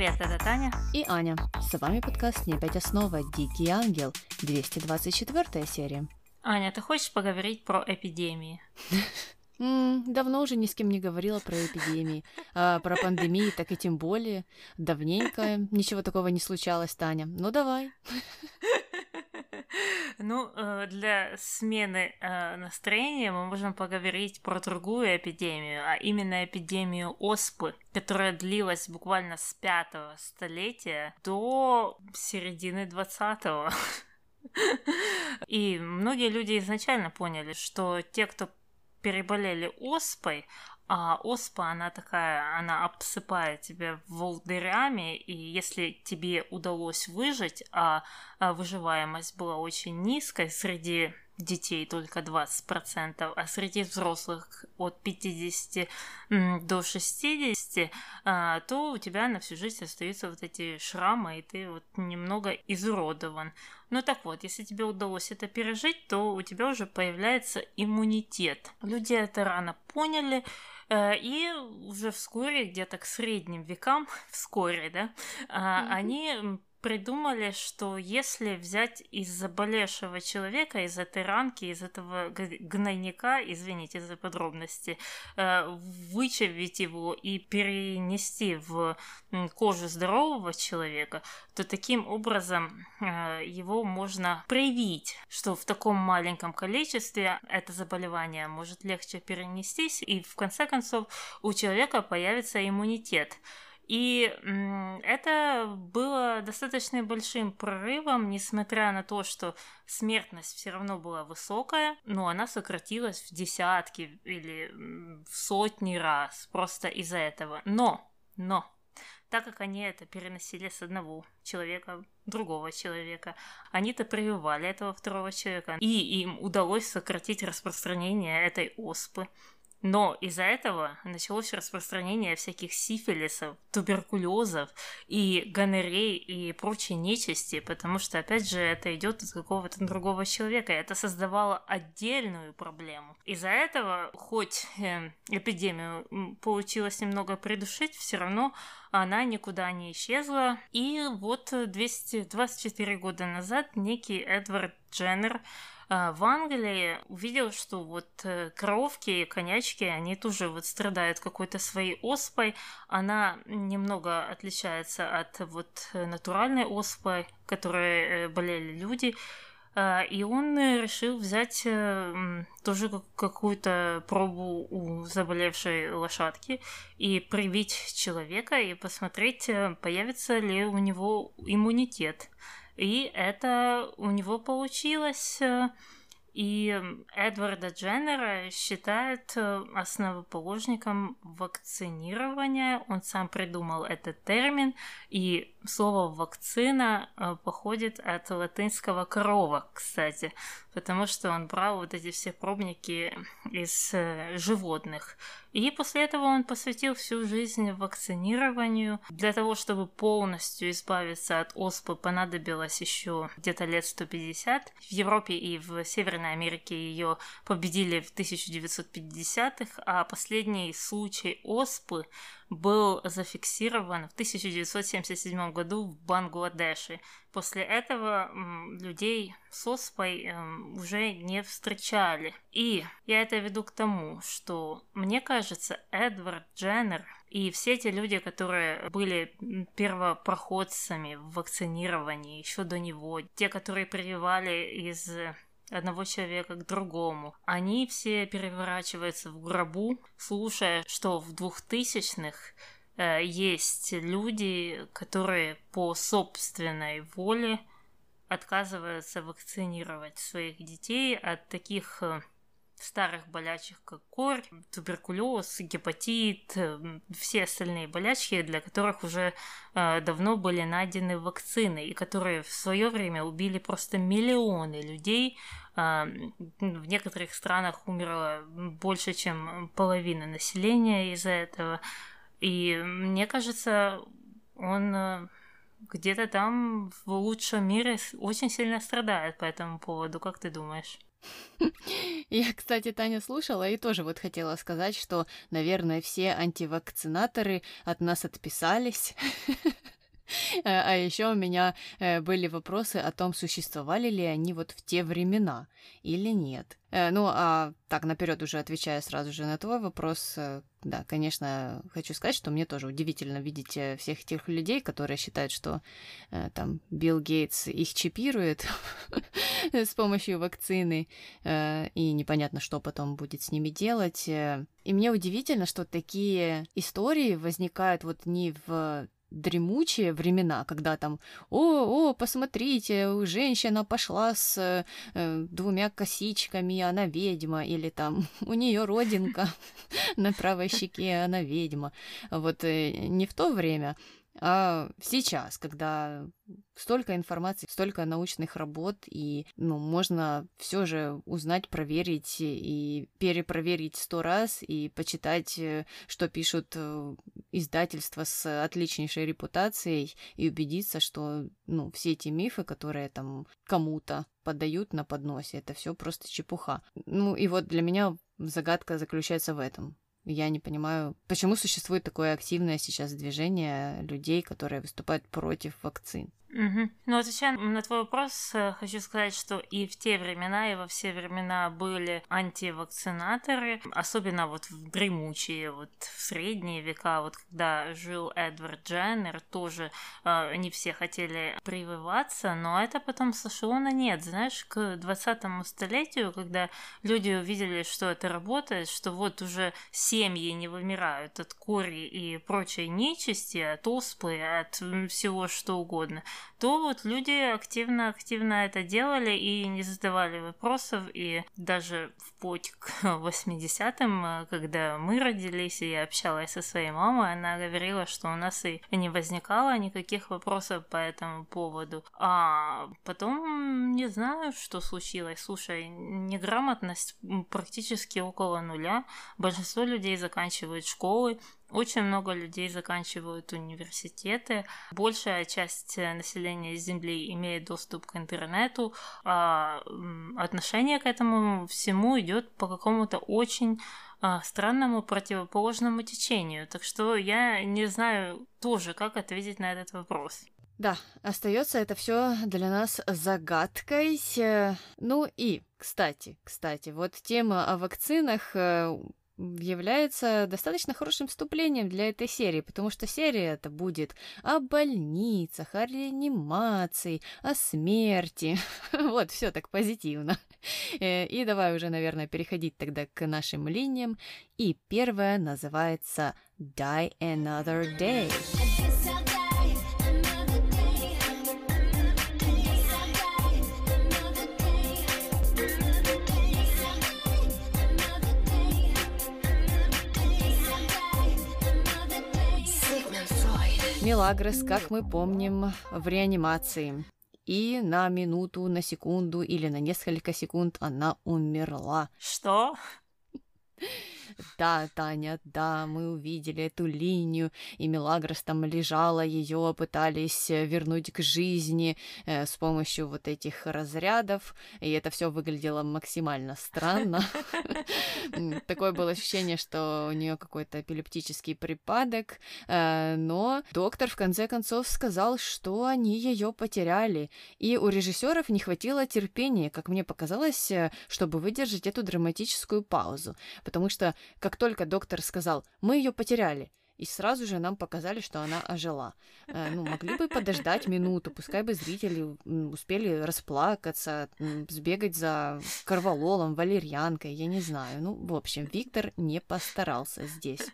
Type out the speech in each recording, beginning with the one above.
Привет, это Таня. И Аня. С вами подкаст «Не опять основа. Дикий ангел». 224 серия. Аня, ты хочешь поговорить про эпидемии? Давно уже ни с кем не говорила про эпидемии. А про пандемии так и тем более. Давненько ничего такого не случалось, Таня. Ну давай. Ну, э, для смены э, настроения мы можем поговорить про другую эпидемию, а именно эпидемию оспы, которая длилась буквально с пятого столетия до середины двадцатого. И многие люди изначально поняли, что те, кто переболели оспой, а оспа, она такая, она обсыпает тебя волдырями, и если тебе удалось выжить, а, а выживаемость была очень низкой среди детей только 20%, а среди взрослых от 50 до 60, а, то у тебя на всю жизнь остаются вот эти шрамы, и ты вот немного изуродован. Ну так вот, если тебе удалось это пережить, то у тебя уже появляется иммунитет. Люди это рано поняли, и уже вскоре, где-то к средним векам, вскоре, да, mm-hmm. они придумали, что если взять из заболевшего человека, из этой ранки, из этого гнойника, извините за подробности, э, вычавить его и перенести в кожу здорового человека, то таким образом э, его можно привить, что в таком маленьком количестве это заболевание может легче перенестись, и в конце концов у человека появится иммунитет. И это было достаточно большим прорывом, несмотря на то, что смертность все равно была высокая, но она сократилась в десятки или в сотни раз просто из-за этого. Но, но, так как они это переносили с одного человека другого человека. Они-то прививали этого второго человека, и им удалось сократить распространение этой оспы. Но из-за этого началось распространение всяких сифилисов, туберкулезов и гонорей и прочей нечисти, потому что, опять же, это идет от какого-то другого человека, это создавало отдельную проблему. Из-за этого, хоть э, эпидемию получилось немного придушить, все равно она никуда не исчезла. И вот 224 года назад некий Эдвард Дженнер в Англии увидел, что вот э, коровки и конячки, они тоже вот страдают какой-то своей оспой. Она немного отличается от вот натуральной оспы, которой э, болели люди. А, и он решил взять э, тоже какую-то пробу у заболевшей лошадки и привить человека и посмотреть, появится ли у него иммунитет. И это у него получилось. Э, и Эдварда Дженнера считают э, основоположником вакцинирования. Он сам придумал этот термин, и слово «вакцина» э, походит от латинского «корова», кстати, потому что он брал вот эти все пробники из животных. И после этого он посвятил всю жизнь вакцинированию. Для того, чтобы полностью избавиться от оспы, понадобилось еще где-то лет 150. В Европе и в Северной Америке ее победили в 1950-х, а последний случай оспы был зафиксирован в 1977 году в Бангладеше. После этого людей с оспой эм, уже не встречали. И я это веду к тому, что мне кажется, Эдвард Дженнер и все те люди, которые были первопроходцами в вакцинировании еще до него, те, которые прививали из одного человека к другому. Они все переворачиваются в гробу, слушая, что в двухтысячных э, есть люди, которые по собственной воле отказываются вакцинировать своих детей от таких э, старых болячек, как корь, туберкулез, гепатит, э, все остальные болячки, для которых уже э, давно были найдены вакцины, и которые в свое время убили просто миллионы людей. Э, в некоторых странах умерло больше, чем половина населения из-за этого. И мне кажется, он э, где-то там в лучшем мире очень сильно страдает по этому поводу. Как ты думаешь? Я, кстати, Таня слушала и тоже вот хотела сказать, что, наверное, все антивакцинаторы от нас отписались. А еще у меня э, были вопросы о том, существовали ли они вот в те времена или нет. Э, ну, а так, наперед уже отвечая сразу же на твой вопрос, э, да, конечно, хочу сказать, что мне тоже удивительно видеть всех этих людей, которые считают, что там Билл Гейтс их чипирует с помощью вакцины, и непонятно, что потом будет с ними делать. И мне удивительно, что такие истории возникают вот не в дремучие времена, когда там, о, о, посмотрите, женщина пошла с э, двумя косичками, она ведьма, или там у нее родинка на правой щеке, она ведьма. Вот э, не в то время, а сейчас, когда столько информации, столько научных работ, и ну, можно все же узнать, проверить и перепроверить сто раз и почитать, э, что пишут э, издательства с отличнейшей репутацией, и убедиться, что ну, все эти мифы, которые там кому-то подают на подносе, это все просто чепуха. Ну и вот для меня загадка заключается в этом. Я не понимаю, почему существует такое активное сейчас движение людей, которые выступают против вакцин. Угу. Ну, отвечая на твой вопрос, э, хочу сказать, что и в те времена, и во все времена были антивакцинаторы, особенно вот в дремучие, вот в средние века, вот когда жил Эдвард Дженнер, тоже э, не все хотели прививаться, но это потом сошло на нет. Знаешь, к 20 столетию, когда люди увидели, что это работает, что вот уже семьи не вымирают от кори и прочей нечисти, от оспы, от всего что угодно, то вот люди активно-активно это делали и не задавали вопросов, и даже в путь к 80-м, когда мы родились, и я общалась со своей мамой, она говорила, что у нас и не возникало никаких вопросов по этому поводу. А потом не знаю, что случилось. Слушай, неграмотность практически около нуля. Большинство людей заканчивают школы, очень много людей заканчивают университеты. Большая часть населения Земли имеет доступ к интернету. А отношение к этому всему идет по какому-то очень а, странному противоположному течению. Так что я не знаю тоже, как ответить на этот вопрос. Да, остается это все для нас загадкой. Ну и, кстати, кстати, вот тема о вакцинах э, является достаточно хорошим вступлением для этой серии, потому что серия это будет о больницах, о реанимации, о смерти. вот, все так позитивно. Э, и давай уже, наверное, переходить тогда к нашим линиям. И первая называется Die Another Day. Мелагрос, как мы помним, в реанимации. И на минуту, на секунду или на несколько секунд она умерла. Что? Да, Таня, да, мы увидели эту линию, и Мелагрос там лежала, ее пытались э, вернуть к жизни э, с помощью вот этих разрядов, и это все выглядело максимально странно. Такое было ощущение, что у нее какой-то эпилептический припадок, э, но доктор в конце концов сказал, что они ее потеряли, и у режиссеров не хватило терпения, как мне показалось, э, чтобы выдержать эту драматическую паузу, потому что как только доктор сказал «мы ее потеряли», и сразу же нам показали, что она ожила. Э, ну, могли бы подождать минуту, пускай бы зрители успели расплакаться, сбегать за корвалолом, валерьянкой, я не знаю. Ну, в общем, Виктор не постарался здесь.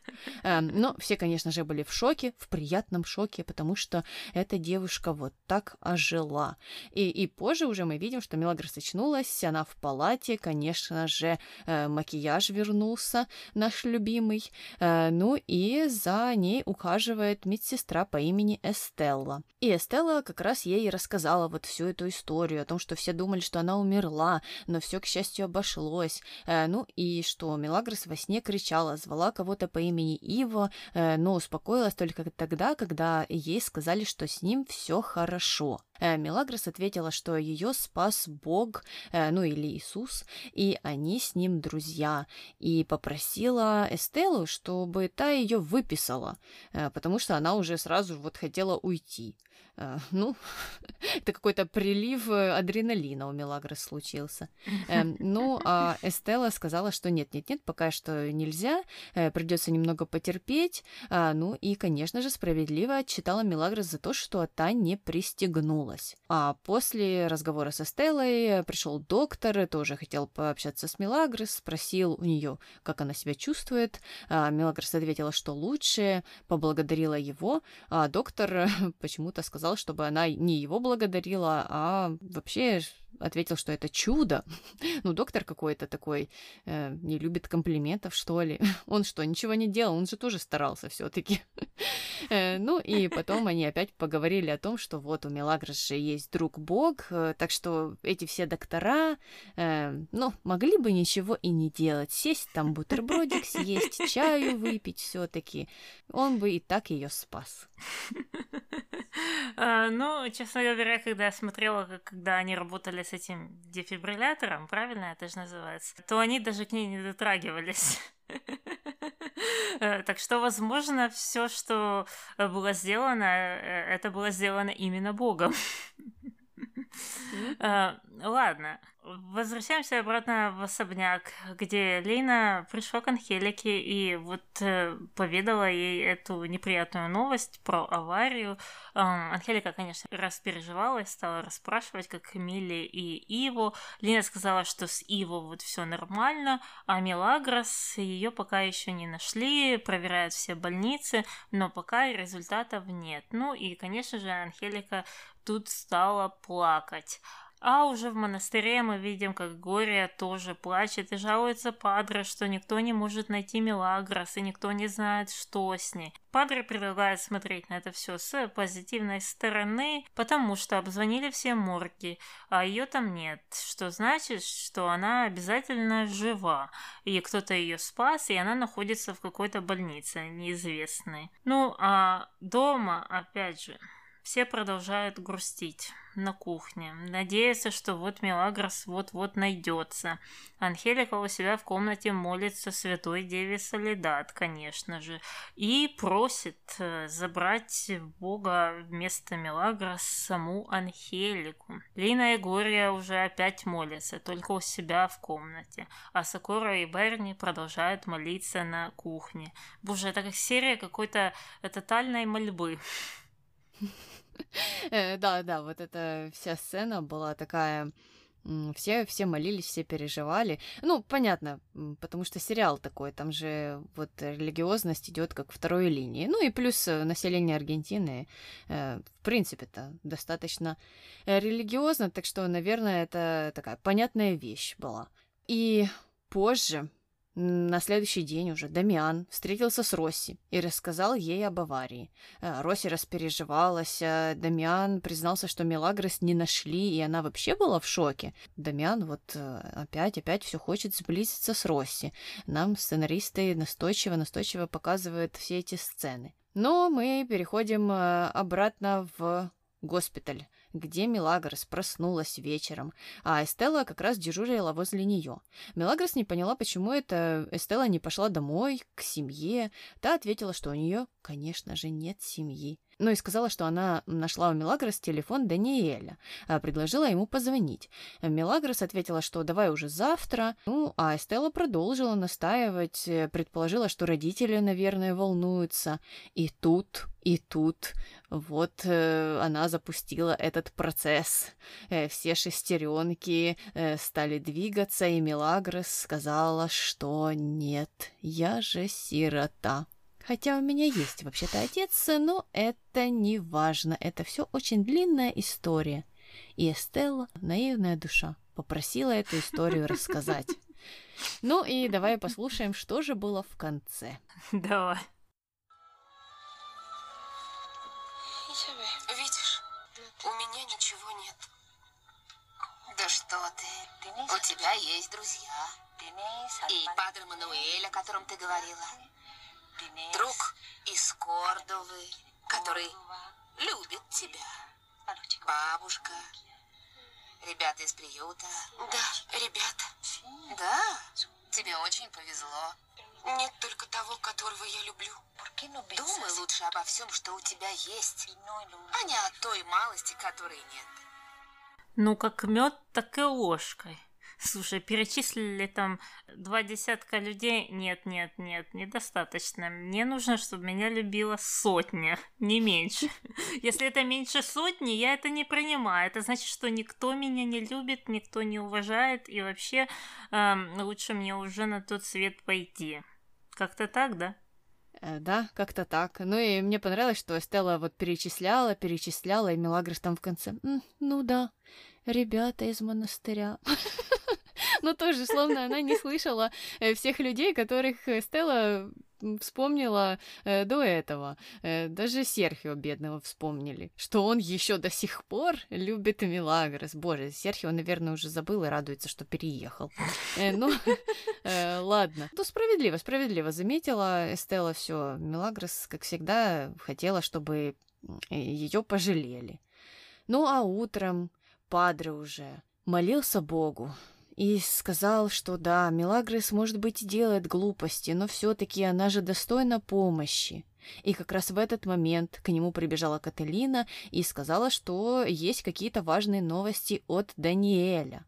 Эм, но все, конечно же, были в шоке, в приятном шоке, потому что эта девушка вот так ожила. И, и позже уже мы видим, что Мелагрос очнулась, она в палате, конечно же, э, макияж вернулся, наш любимый. Э, ну и за за ней ухаживает медсестра по имени Эстелла. И Эстелла как раз ей рассказала вот всю эту историю о том, что все думали, что она умерла, но все, к счастью, обошлось. Э, ну и что Мелагрос во сне кричала, звала кого-то по имени Иво, э, но успокоилась только тогда, когда ей сказали, что с ним все хорошо. Э, Мелагрос ответила, что ее спас Бог, э, ну или Иисус, и они с ним друзья, и попросила Эстеллу, чтобы та ее выписала, э, потому что она уже сразу вот хотела уйти. Э, ну, это какой-то прилив э, адреналина у Мелагрос случился. Эм, ну, а Эстелла сказала, что нет-нет-нет, пока что нельзя, э, придется немного потерпеть. А, ну и, конечно же, справедливо отчитала Мелагрос за то, что та не пристегнулась. А после разговора с Эстеллой пришел доктор, тоже хотел пообщаться с Мелагрос, спросил у нее, как она себя чувствует. А Мелагрос ответила, что лучше, поблагодарила его, а доктор почему-то сказал, чтобы она не его благодарила, а вообще ответил, что это чудо. ну, доктор какой-то такой э, не любит комплиментов, что ли. он что, ничего не делал? Он же тоже старался все-таки. э, ну, и потом они опять поговорили о том, что вот у Мелагрос же есть друг Бог, э, так что эти все доктора, э, ну, могли бы ничего и не делать. Сесть там бутербродик, съесть, чаю выпить все-таки. Он бы и так ее спас. А, ну, честно говоря, когда я смотрела, когда они работали с этим дефибриллятором, правильно это же называется, то они даже к ней не дотрагивались. Э, так что, возможно, все, что было сделано, э, это было сделано именно Богом. Ладно, Возвращаемся обратно в особняк, где Лейна пришла к Анхелике и вот э, поведала ей эту неприятную новость про аварию. Э, Анхелика, конечно, распереживалась, стала расспрашивать, как Милли и Иву. Лина сказала, что с Иво вот все нормально, а Мелагрос ее пока еще не нашли, проверяют все больницы, но пока результатов нет. Ну и, конечно же, Анхелика тут стала плакать. А уже в монастыре мы видим, как Гория тоже плачет и жалуется Падре, что никто не может найти Мелагрос и никто не знает, что с ней. Падре предлагает смотреть на это все с позитивной стороны, потому что обзвонили все морги, а ее там нет, что значит, что она обязательно жива, и кто-то ее спас, и она находится в какой-то больнице неизвестной. Ну, а дома, опять же, все продолжают грустить на кухне, надеясь, что вот Мелагрос вот-вот найдется. Анхелика у себя в комнате молится святой деве Солидат, конечно же, и просит э, забрать Бога вместо Мелагрос саму Анхелику. Лина и Гория уже опять молятся, только у себя в комнате, а Сакура и Берни продолжают молиться на кухне. Боже, это как серия какой-то тотальной мольбы. Э, да, да, вот эта вся сцена была такая все, все молились, все переживали. Ну, понятно, потому что сериал такой, там же вот религиозность идет как второй линии. Ну и плюс э, население Аргентины, э, в принципе-то, достаточно религиозно, так что, наверное, это такая понятная вещь была. И позже, на следующий день уже Дамиан встретился с Росси и рассказал ей об аварии. Э, Росси распереживалась, а Дамиан признался, что Мелагрос не нашли, и она вообще была в шоке. Дамиан вот э, опять-опять все хочет сблизиться с Росси. Нам сценаристы настойчиво-настойчиво показывают все эти сцены. Но мы переходим э, обратно в госпиталь где Мелагрос проснулась вечером, а Эстелла как раз дежурила возле нее. Мелагрос не поняла, почему это Эстелла не пошла домой, к семье. Та ответила, что у нее, конечно же, нет семьи. Ну и сказала, что она нашла у Мелагрос телефон Даниэля, а предложила ему позвонить. Мелагрос ответила, что давай уже завтра. Ну, а Эстелла продолжила настаивать, э, предположила, что родители, наверное, волнуются. И тут, и тут вот э, она запустила этот процесс. Э, все шестеренки э, стали двигаться, и Мелагрос сказала, что нет, я же сирота. Хотя у меня есть вообще-то отец, но это не важно. Это все очень длинная история. И Эстелла, наивная душа, попросила эту историю рассказать. Ну и давай послушаем, что же было в конце. Давай. Видишь, у меня ничего нет. Да что ты? У тебя есть друзья. И Падре Мануэль, о котором ты говорила друг из Кордовы, который любит тебя. Бабушка. Ребята из приюта. Да, ребята. Да, тебе очень повезло. Нет только того, которого я люблю. Думай лучше обо всем, что у тебя есть, а не о той малости, которой нет. Ну, как мед, так и ложкой. Слушай, перечислили там два десятка людей. Нет, нет, нет, недостаточно. Мне нужно, чтобы меня любила сотня, не меньше. Если это меньше сотни, я это не принимаю. Это значит, что никто меня не любит, никто не уважает, и вообще эм, лучше мне уже на тот свет пойти. Как-то так, да? Э, да, как-то так. Ну и мне понравилось, что Стелла вот перечисляла, перечисляла, и Мелагрос там в конце. ну да, ребята из монастыря. Ну, тоже, словно она не слышала э, всех людей, которых э, Стелла вспомнила э, до этого. Э, даже Серхио бедного вспомнили, что он еще до сих пор любит Милагрос. Боже, Серхио, наверное, уже забыл и радуется, что переехал. Э, ну, э, ладно. Ну, справедливо, справедливо заметила Эстелла все. Милагрос, как всегда, хотела, чтобы ее пожалели. Ну, а утром Падре уже молился Богу, и сказал, что да, Мелагрос, может быть, делает глупости, но все-таки она же достойна помощи. И как раз в этот момент к нему прибежала Кателина и сказала, что есть какие-то важные новости от Даниэля.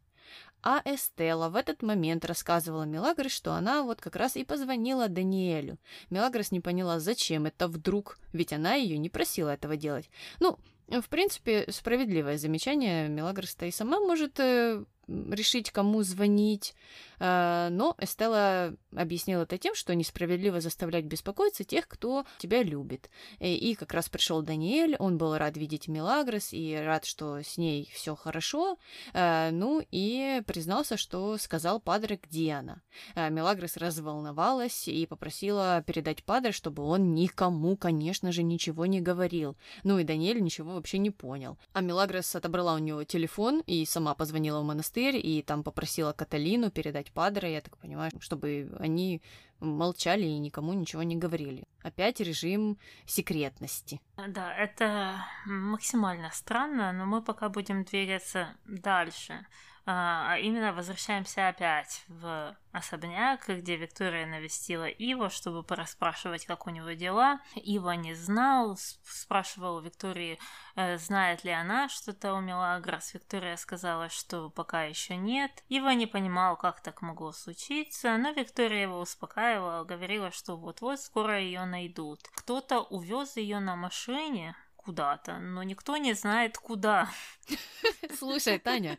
А Эстела в этот момент рассказывала Мелагрос, что она вот как раз и позвонила Даниэлю. Мелагрос не поняла, зачем это вдруг, ведь она ее не просила этого делать. Ну, в принципе, справедливое замечание. Мелагрос-то и сама может э, решить, кому звонить. А, но Эстелла объяснила это тем, что несправедливо заставлять беспокоиться тех, кто тебя любит. И как раз пришел Даниэль, он был рад видеть Мелагрос и рад, что с ней все хорошо. А, ну и признался, что сказал Падре, где она. А, Мелагрос разволновалась и попросила передать Падре, чтобы он никому, конечно же, ничего не говорил. Ну и Даниэль ничего вообще не понял. А Мелагрос отобрала у него телефон и сама позвонила в монастырь и там попросила Каталину передать Падре, я так понимаю, чтобы они молчали и никому ничего не говорили. Опять режим секретности. Да, это максимально странно, но мы пока будем двигаться дальше. А, а именно возвращаемся опять в особняк, где Виктория навестила Ива, чтобы порасспрашивать, как у него дела. Ива не знал, спрашивал у Виктории, э, знает ли она что-то у Мелагрос. Виктория сказала, что пока еще нет. Ива не понимал, как так могло случиться, но Виктория его успокаивала, говорила, что вот-вот скоро ее найдут. Кто-то увез ее на машине, куда-то, но никто не знает куда. Слушай, Таня,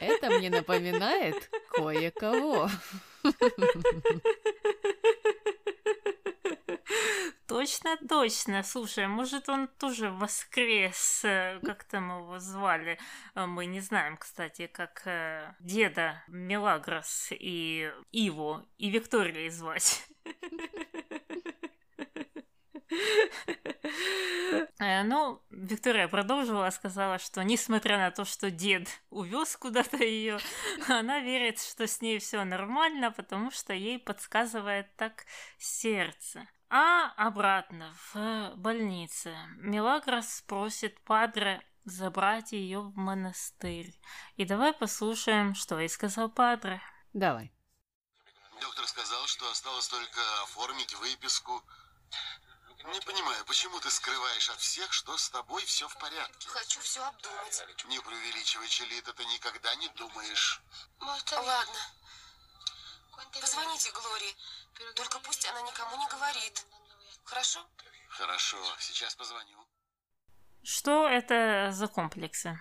это мне напоминает кое-кого. Точно, точно. Слушай, может, он тоже воскрес, э, как там его звали. Э, мы не знаем, кстати, как э, деда Мелагрос и Иву и Викторией звать. Э, ну, Виктория продолжила, сказала, что несмотря на то, что дед увез куда-то ее, она верит, что с ней все нормально, потому что ей подсказывает так сердце. А обратно, в больнице, Мелагрос просит Падре забрать ее в монастырь. И давай послушаем, что ей сказал Падре. Давай. Доктор сказал, что осталось только оформить выписку не понимаю, почему ты скрываешь от всех, что с тобой все в порядке? Хочу все обдумать. Не преувеличивай, Челита, ты никогда не думаешь. Ладно. Позвоните Глории. Только пусть она никому не говорит. Хорошо? Хорошо, сейчас позвоню. Что это за комплексы?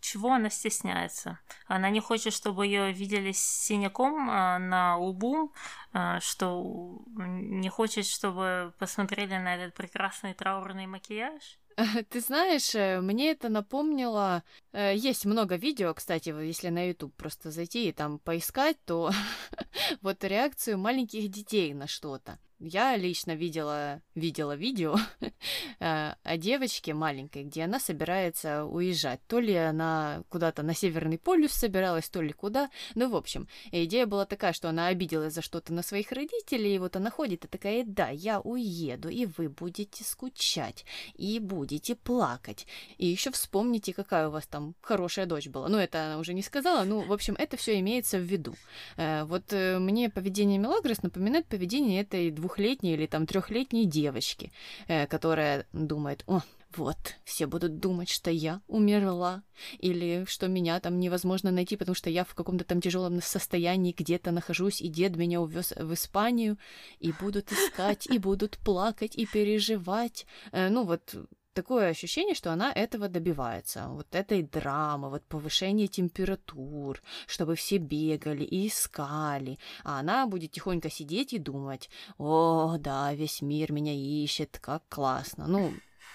Чего она стесняется? Она не хочет, чтобы ее видели с синяком а, на лбу, а, что не хочет, чтобы посмотрели на этот прекрасный траурный макияж? Ты знаешь, э, мне это напомнило... Э, есть много видео, кстати, если на YouTube просто зайти и там поискать, то вот реакцию маленьких детей на что-то. Я лично видела, видела видео э, о девочке маленькой, где она собирается уезжать. То ли она куда-то на Северный полюс собиралась, то ли куда. Ну, в общем, идея была такая, что она обиделась за что-то на своих родителей, и вот она ходит и такая, да, я уеду, и вы будете скучать, и будете плакать. И еще вспомните, какая у вас там хорошая дочь была. Ну, это она уже не сказала, ну, в общем, это все имеется в виду. Э, вот э, мне поведение Мелагрос напоминает поведение этой двухлетней или там трехлетней девочки, э, которая думает, о, вот, все будут думать, что я умерла, или что меня там невозможно найти, потому что я в каком-то там тяжелом состоянии где-то нахожусь, и дед меня увез в Испанию, и будут искать, и будут плакать, и переживать. Ну вот, такое ощущение, что она этого добивается. Вот этой драмы, вот повышения температур, чтобы все бегали и искали. А она будет тихонько сидеть и думать, о, да, весь мир меня ищет, как классно. Ну,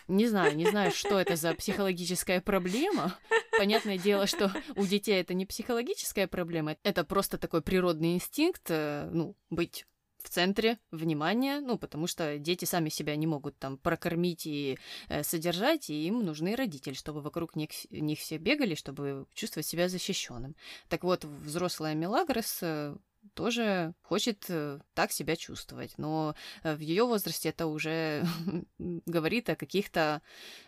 не знаю, не знаю, что это за психологическая проблема. Понятное дело, что у детей это не психологическая проблема, это просто такой природный инстинкт, э, ну, быть в центре внимания, ну, потому что дети сами себя не могут там прокормить и э, содержать, и им нужны родители, чтобы вокруг них, них все бегали, чтобы чувствовать себя защищенным. Так вот, взрослая Мелагрос э, тоже хочет э, так себя чувствовать, но э, в ее возрасте это уже говорит о каких-то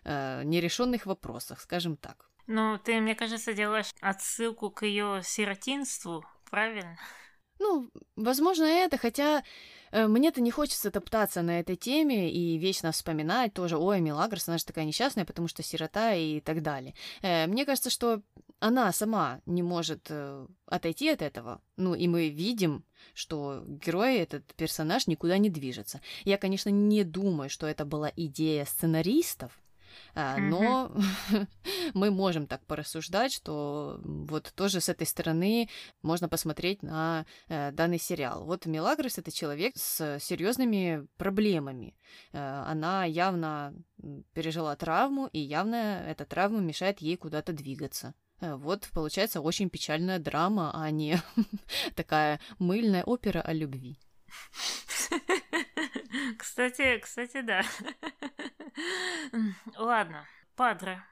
э, нерешенных вопросах, скажем так. Ну, ты, мне кажется, делаешь отсылку к ее сиротинству, правильно? Ну, возможно, это, хотя э, мне-то не хочется топтаться на этой теме и вечно вспоминать тоже, ой, Мелагрос, она же такая несчастная, потому что сирота и так далее. Э, мне кажется, что она сама не может э, отойти от этого. Ну, и мы видим, что герой, этот персонаж никуда не движется. Я, конечно, не думаю, что это была идея сценаристов, а, но мы можем так порассуждать, что вот тоже с этой стороны можно посмотреть на э, данный сериал. Вот Мелагрос это человек с серьезными проблемами. Э, она явно пережила травму, и явно эта травма мешает ей куда-то двигаться. Э, вот получается очень печальная драма, а не такая мыльная опера о любви. Кстати, кстати, да. Ладно, Падре.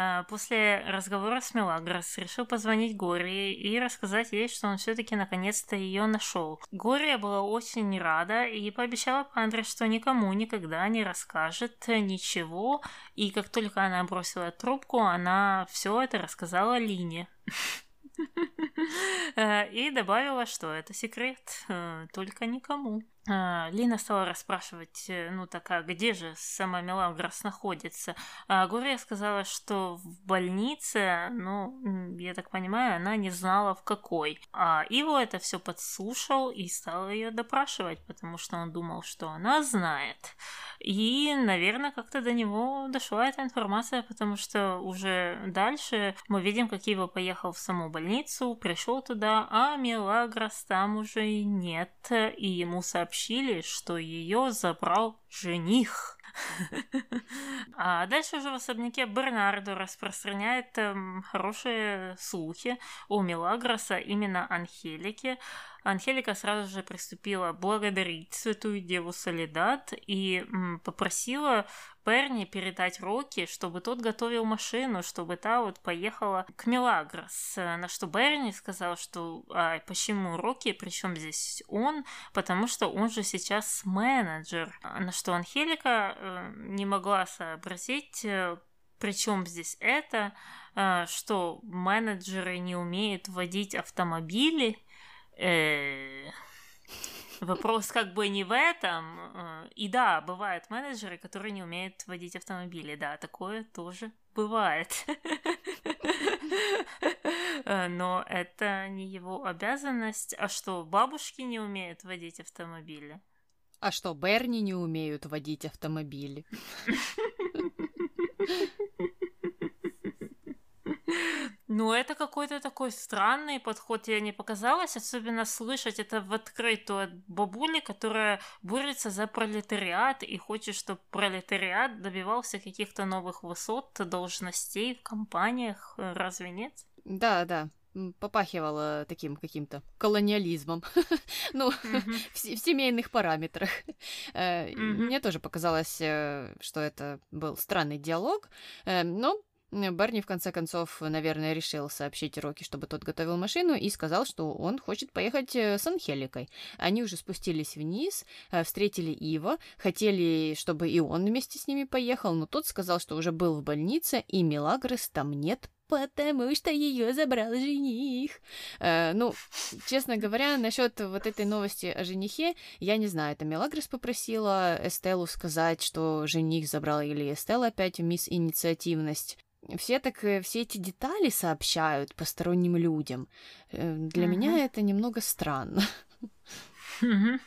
А, после разговора с Мелагрос решил позвонить Горе и рассказать ей, что он все-таки наконец-то ее нашел. Гория была очень рада и пообещала Падре, что никому никогда не расскажет ничего, и как только она бросила трубку, она все это рассказала Лине. Э, и добавила, что это секрет, э, только никому. А, Лина стала расспрашивать, э, ну такая, где же сама Мелагрос находится. А Гурия сказала, что в больнице, ну, я так понимаю, она не знала в какой. А Иво это все подслушал и стал ее допрашивать, потому что он думал, что она знает. И, наверное, как-то до него дошла эта информация, потому что уже дальше мы видим, как Ива поехал в саму больницу, пришел туда, а Мелагрос там уже нет, и ему сообщили, что ее забрал жених. А дальше уже в особняке Бернардо распространяет эм, хорошие слухи о Мелагроса, именно Анхелике. Анхелика сразу же приступила благодарить святую деву Солидат и попросила Перни передать Рокки, чтобы тот готовил машину, чтобы та вот поехала к Мелагрос. На что Берни сказал, что а, почему Рокки, причем здесь он, потому что он же сейчас менеджер. На что Анхелика э, не могла сообразить, э, причем здесь это, э, что менеджеры не умеют водить автомобили. Э, вопрос как бы не в этом. Э, и да, бывают менеджеры, которые не умеют водить автомобили. Да, такое тоже бывает. Но это не его обязанность. А что, бабушки не умеют водить автомобили? А что, Берни не умеют водить автомобили? Ну, это какой-то такой странный подход, я не показалось, особенно слышать это в открытую от бабули, которая борется за пролетариат и хочет, чтобы пролетариат добивался каких-то новых высот, должностей в компаниях, разве нет? Да, да, попахивало таким каким-то колониализмом. ну, в семейных параметрах. Э, мне тоже показалось, э, что это был странный диалог, э, но Барни, в конце концов, наверное, решил сообщить Рокки, чтобы тот готовил машину, и сказал, что он хочет поехать с Анхеликой. Они уже спустились вниз, встретили Ива, хотели, чтобы и он вместе с ними поехал, но тот сказал, что уже был в больнице, и Мелагрос там нет, потому что ее забрал жених. Э, ну, честно говоря, насчет вот этой новости о женихе, я не знаю, это Мелагрос попросила Эстеллу сказать, что жених забрал, или Эстелла опять мисс инициативность. Все так э, все эти детали сообщают посторонним людям. Э, для mm-hmm. меня это немного странно. Mm-hmm.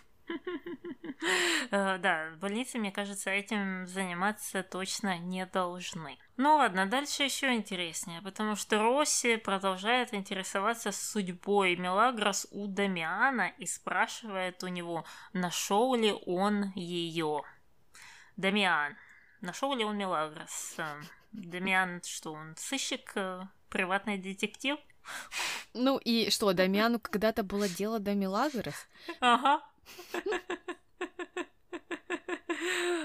Э, да, в больнице, мне кажется, этим заниматься точно не должны. Ну ладно, дальше еще интереснее, потому что Росси продолжает интересоваться судьбой Мелагрос у Дамиана и спрашивает у него, нашел ли он ее. Дамиан, нашел ли он Мелагрос? Дамиан, что он сыщик, э, приватный детектив? Ну и что, Дамиану когда-то было дело до Мелагрос? Ага.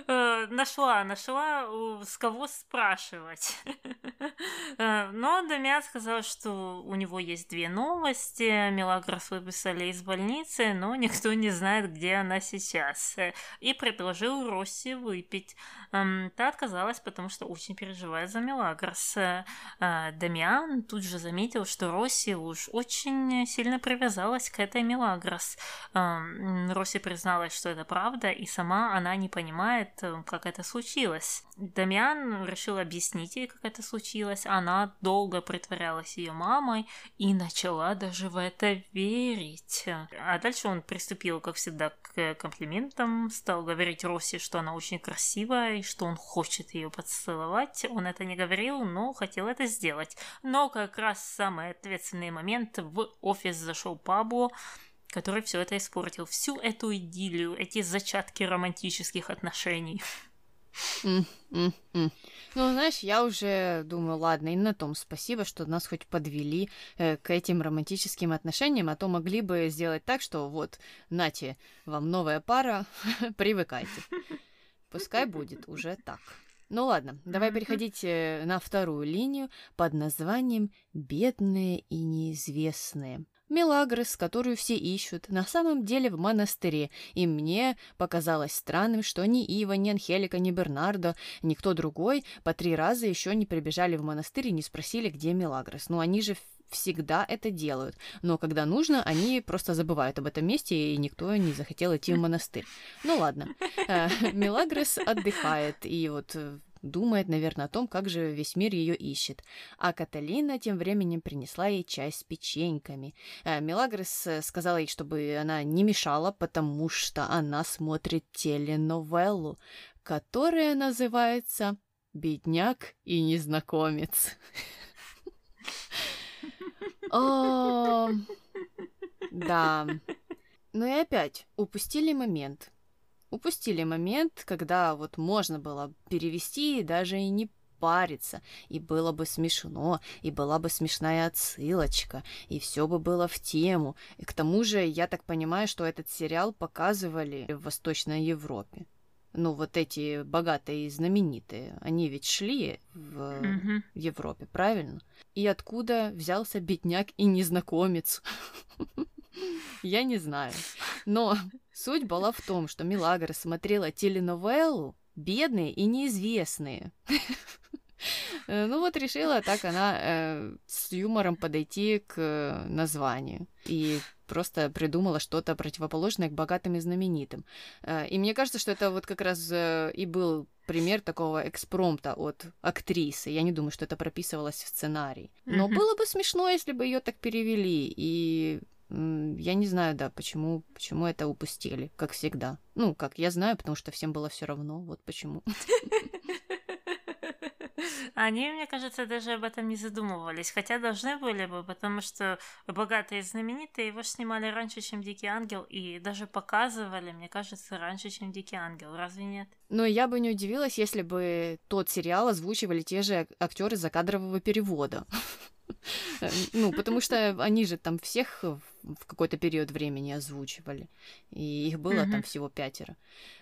Э, нашла, нашла, с кого спрашивать. Э, но Дамиан сказал, что у него есть две новости. Мелагрос выписали из больницы, но никто не знает, где она сейчас. И предложил Росси выпить. Эм, та отказалась, потому что очень переживает за Мелагрос. Э, Дамиан тут же заметил, что Росси уж очень сильно привязалась к этой Мелагрос. Эм, Росси призналась, что это правда, и сама она не понимает, э, как это случилось. Дамиан решил объяснить ей, как это случилось. Она долго притворялась ее мамой и начала даже в это верить. А дальше он приступил, как всегда, к комплиментам, стал говорить Росси, что она очень красивая и что он хочет ее поцеловать. Он это не говорил, но хотел это сделать. Но как раз самый ответственный момент в офис зашел Пабло, который все это испортил. Всю эту идиллию, эти зачатки романтических отношений. Mm, mm, mm. Ну, знаешь, я уже думаю, ладно, и на том спасибо, что нас хоть подвели э, к этим романтическим отношениям, а то могли бы сделать так, что вот, нате, вам новая пара, привыкайте. Пускай будет уже так. Ну ладно, давай переходить э, на вторую линию под названием «Бедные и неизвестные». Мелагрос, которую все ищут, на самом деле в монастыре, и мне показалось странным, что ни Ива, ни Анхелика, ни Бернардо, никто другой по три раза еще не прибежали в монастырь и не спросили, где Мелагрос. Ну, они же всегда это делают, но когда нужно, они просто забывают об этом месте, и никто не захотел идти в монастырь. Ну ладно, э, Мелагрос отдыхает, и вот э, Думает, наверное, о том, как же весь мир ее ищет. А Каталина тем временем принесла ей чай с печеньками. Э, Мелагрос э, сказала ей, чтобы она не мешала, потому что она смотрит теленовеллу, которая называется «Бедняк и незнакомец». Да. Ну и опять упустили момент упустили момент, когда вот можно было перевести и даже и не париться, и было бы смешно, и была бы смешная отсылочка, и все бы было в тему. И к тому же, я так понимаю, что этот сериал показывали в Восточной Европе. Ну, вот эти богатые и знаменитые, они ведь шли в mm-hmm. Европе, правильно? И откуда взялся бедняк и незнакомец? Я не знаю. Но суть была в том, что Милагра смотрела теленовеллу «Бедные и неизвестные». Э, ну вот решила так она э, с юмором подойти к названию. И просто придумала что-то противоположное к богатым и знаменитым. Э, и мне кажется, что это вот как раз э, и был пример такого экспромта от актрисы. Я не думаю, что это прописывалось в сценарий. Но mm-hmm. было бы смешно, если бы ее так перевели. И я не знаю, да, почему, почему это упустили, как всегда. Ну, как я знаю, потому что всем было все равно, вот почему. Они, мне кажется, даже об этом не задумывались, хотя должны были бы, потому что богатые и знаменитые его снимали раньше, чем Дикий Ангел, и даже показывали, мне кажется, раньше, чем Дикий Ангел, разве нет? Но я бы не удивилась, если бы тот сериал озвучивали те же актеры закадрового перевода. Э, ну, потому что они же там всех в какой-то период времени озвучивали, и их было там всего пятеро.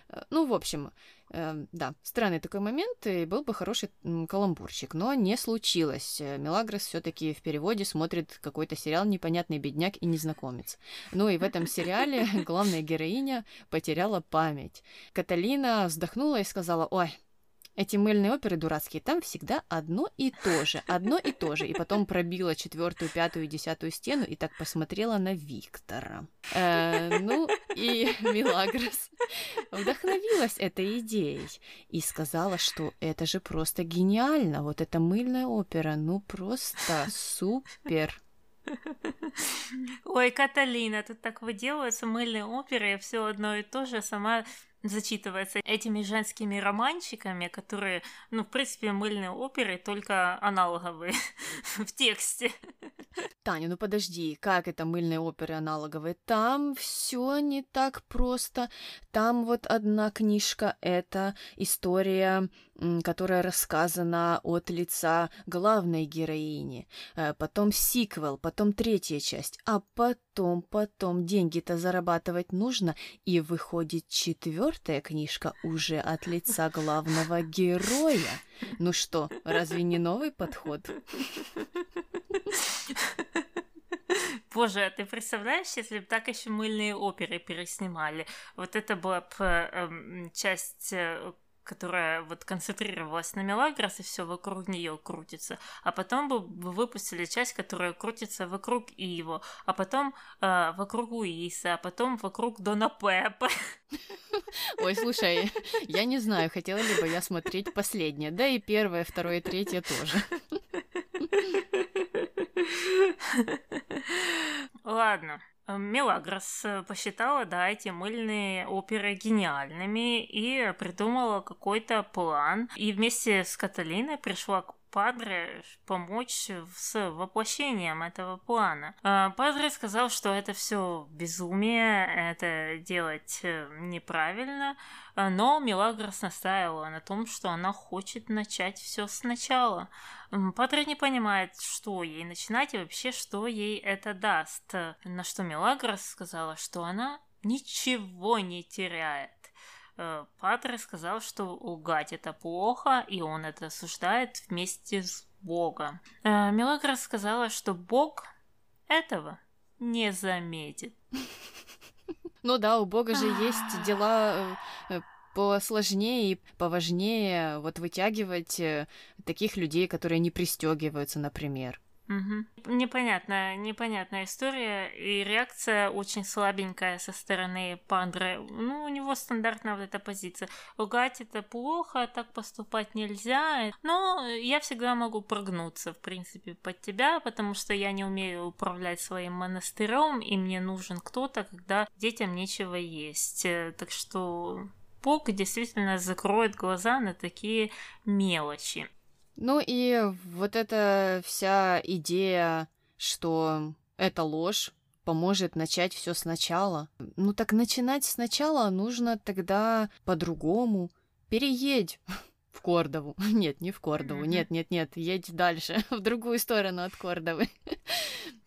Э, ну, в общем, э, да, странный такой момент, и был бы хороший каламбурчик, но не случилось. Мелагрос все таки в переводе смотрит какой-то сериал «Непонятный бедняк и незнакомец». Ну и в этом сериале главная героиня потеряла память. Каталина вздохнула и сказала, ой, эти мыльные оперы дурацкие, там всегда одно и то же, одно и то же. И потом пробила четвертую, пятую, десятую стену и так посмотрела на Виктора. Э, ну, и Милагрос вдохновилась этой идеей и сказала, что это же просто гениально. Вот эта мыльная опера, ну просто супер. Ой, Каталина, тут так выделываются мыльные оперы, все одно и то же, сама зачитывается этими женскими романчиками, которые, ну, в принципе, мыльные оперы, только аналоговые в тексте. Таня, ну подожди, как это мыльные оперы аналоговые? Там все не так просто. Там вот одна книжка — это история которая рассказана от лица главной героини, э, потом сиквел, потом третья часть, а потом, потом деньги-то зарабатывать нужно, и выходит четвертая книжка уже от лица главного героя. Ну что, разве не новый подход? Боже, а ты представляешь, если бы так еще мыльные оперы переснимали? Вот это была бы э, часть э, которая вот концентрировалась на Мелагрос, и все вокруг нее крутится. А потом бы выпустили часть, которая крутится вокруг Иво, а потом э, вокруг Уиса, а потом вокруг Дона Пеппа. Ой, слушай, я не знаю, хотела ли бы я смотреть последнее. Да и первое, второе, третье тоже. Ладно, Мелагрос э, посчитала, да, эти мыльные оперы гениальными и придумала какой-то план. И вместе с Каталиной пришла к Падре помочь с воплощением этого плана. А, Падре сказал, что это все безумие, это делать э, неправильно, но Милагрос настаивала на том, что она хочет начать все сначала. Падре не понимает, что ей начинать и вообще, что ей это даст. На что Милагрос сказала, что она ничего не теряет. Э, Патре сказал, что лгать это плохо, и он это осуждает вместе с Богом. Э, Мелагра сказала, что Бог этого не заметит. Ну да, у Бога же есть дела э, посложнее и поважнее вот вытягивать таких людей, которые не пристегиваются, например. Угу. Непонятная, непонятная история, и реакция очень слабенькая со стороны Пандры. Ну, у него стандартная вот эта позиция. Лгать это плохо, так поступать нельзя. Но я всегда могу прогнуться, в принципе, под тебя, потому что я не умею управлять своим монастырем, и мне нужен кто-то, когда детям нечего есть. Так что Бог действительно закроет глаза на такие мелочи. Ну и вот эта вся идея, что это ложь, поможет начать все сначала. Ну так начинать сначала нужно тогда по-другому. Переедь в Кордову. Нет, не в Кордову. Нет, нет, нет, едь дальше, в другую сторону от Кордовы.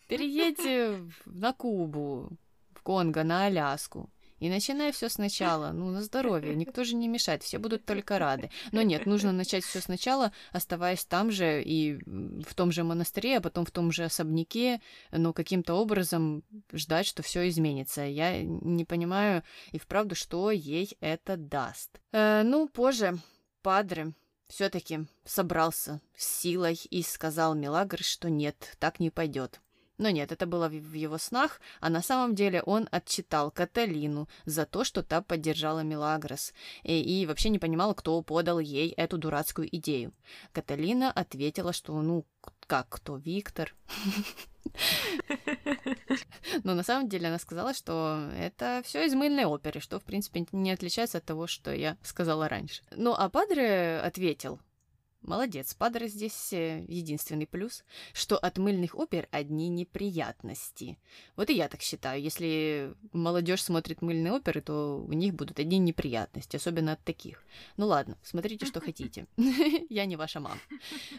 Переедь на Кубу, в Конго, на Аляску. И начинай все сначала, ну, на здоровье, никто же не мешает, все будут только рады. Но нет, нужно начать все сначала, оставаясь там же и в том же монастыре, а потом в том же особняке, но каким-то образом ждать, что все изменится. Я не понимаю и вправду, что ей это даст. Э, ну, позже Падре все-таки собрался с силой и сказал Милагр, что нет, так не пойдет. Но нет, это было в его снах, а на самом деле он отчитал Каталину за то, что та поддержала Милагрос, и, и вообще не понимала, кто подал ей эту дурацкую идею. Каталина ответила, что ну, как кто, Виктор? Но на самом деле она сказала, что это все из мыльной оперы, что, в принципе, не отличается от того, что я сказала раньше. Ну, а Падре ответил, Молодец, Падре здесь э, единственный плюс, что от мыльных опер одни неприятности. Вот и я так считаю. Если молодежь смотрит мыльные оперы, то у них будут одни неприятности, особенно от таких. Ну ладно, смотрите, что хотите. Я не ваша мама.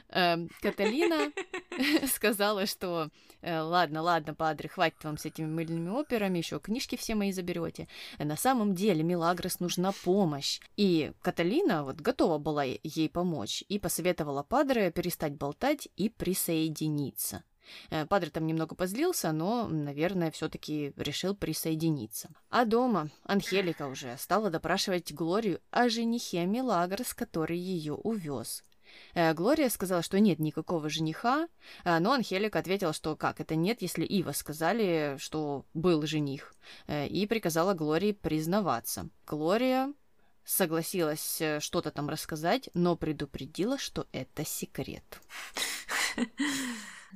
Эм, Каталина сказала, что э, ладно, ладно, падре, хватит вам с этими мыльными операми, еще книжки все мои заберете. На самом деле Милагрос нужна помощь. И Каталина вот готова была ей помочь и посоветовала падре перестать болтать и присоединиться. Э, Падре там немного позлился, но, наверное, все-таки решил присоединиться. А дома Анхелика уже стала допрашивать Глорию о женихе Милагрос, который ее увез. Э, Глория сказала, что нет никакого жениха, э, но Анхелика ответила, что как это нет, если Ива сказали, что был жених, и приказала Глории признаваться. Глория согласилась что-то там рассказать, но предупредила, что это секрет.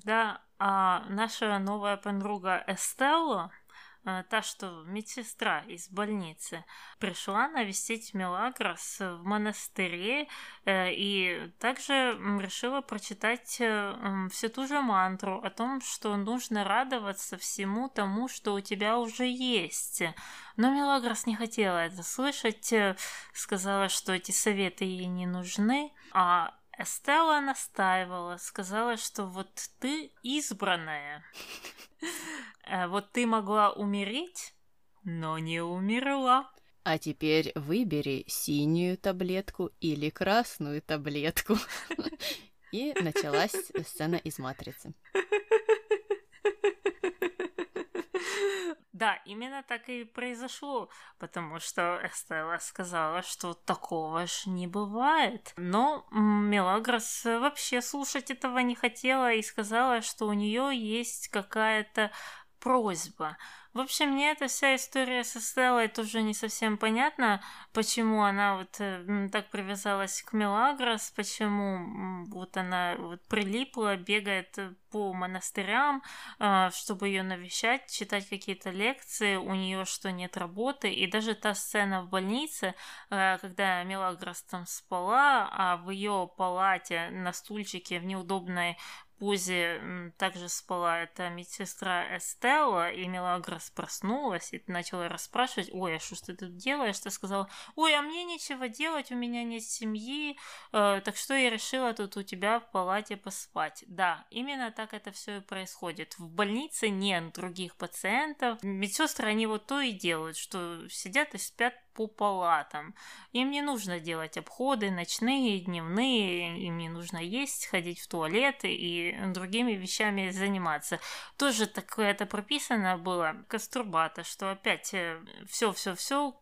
Да, а наша новая подруга Эстелла, э, та, что медсестра из больницы, пришла навестить Мелагрос в монастыре э, и также решила прочитать э, всю ту же мантру о том, что нужно радоваться всему тому, что у тебя уже есть. Но Мелагрос не хотела это слышать, сказала, что эти советы ей не нужны, а Эстелла настаивала, сказала, что вот ты избранная. Э, вот ты могла умереть, но не умерла. А теперь выбери синюю таблетку или красную таблетку. И началась сцена из «Матрицы». Да, именно так и произошло, потому что Эстелла сказала, что такого ж не бывает. Но Мелагрос вообще слушать этого не хотела и сказала, что у нее есть какая-то просьба. В общем, мне эта вся история со Стеллой тоже не совсем понятна, почему она вот э, так привязалась к Мелагрос, почему вот она вот прилипла, бегает по монастырям, э, чтобы ее навещать, читать какие-то лекции, у нее что нет работы, и даже та сцена в больнице, э, когда Мелагрос там спала, а в ее палате на стульчике в неудобной позе также спала эта медсестра Эстелла, и Мелагрос проснулась и начала расспрашивать, ой, а что ты тут делаешь? Ты сказала, ой, а мне нечего делать, у меня нет семьи, э, так что я решила тут у тебя в палате поспать. Да, именно так это все и происходит. В больнице нет других пациентов. Медсестры, они вот то и делают, что сидят и спят по палатам. Им не нужно делать обходы ночные, дневные, им не нужно есть, ходить в туалет и другими вещами заниматься. Тоже такое это прописано было Каструбата, что опять все-все-все э,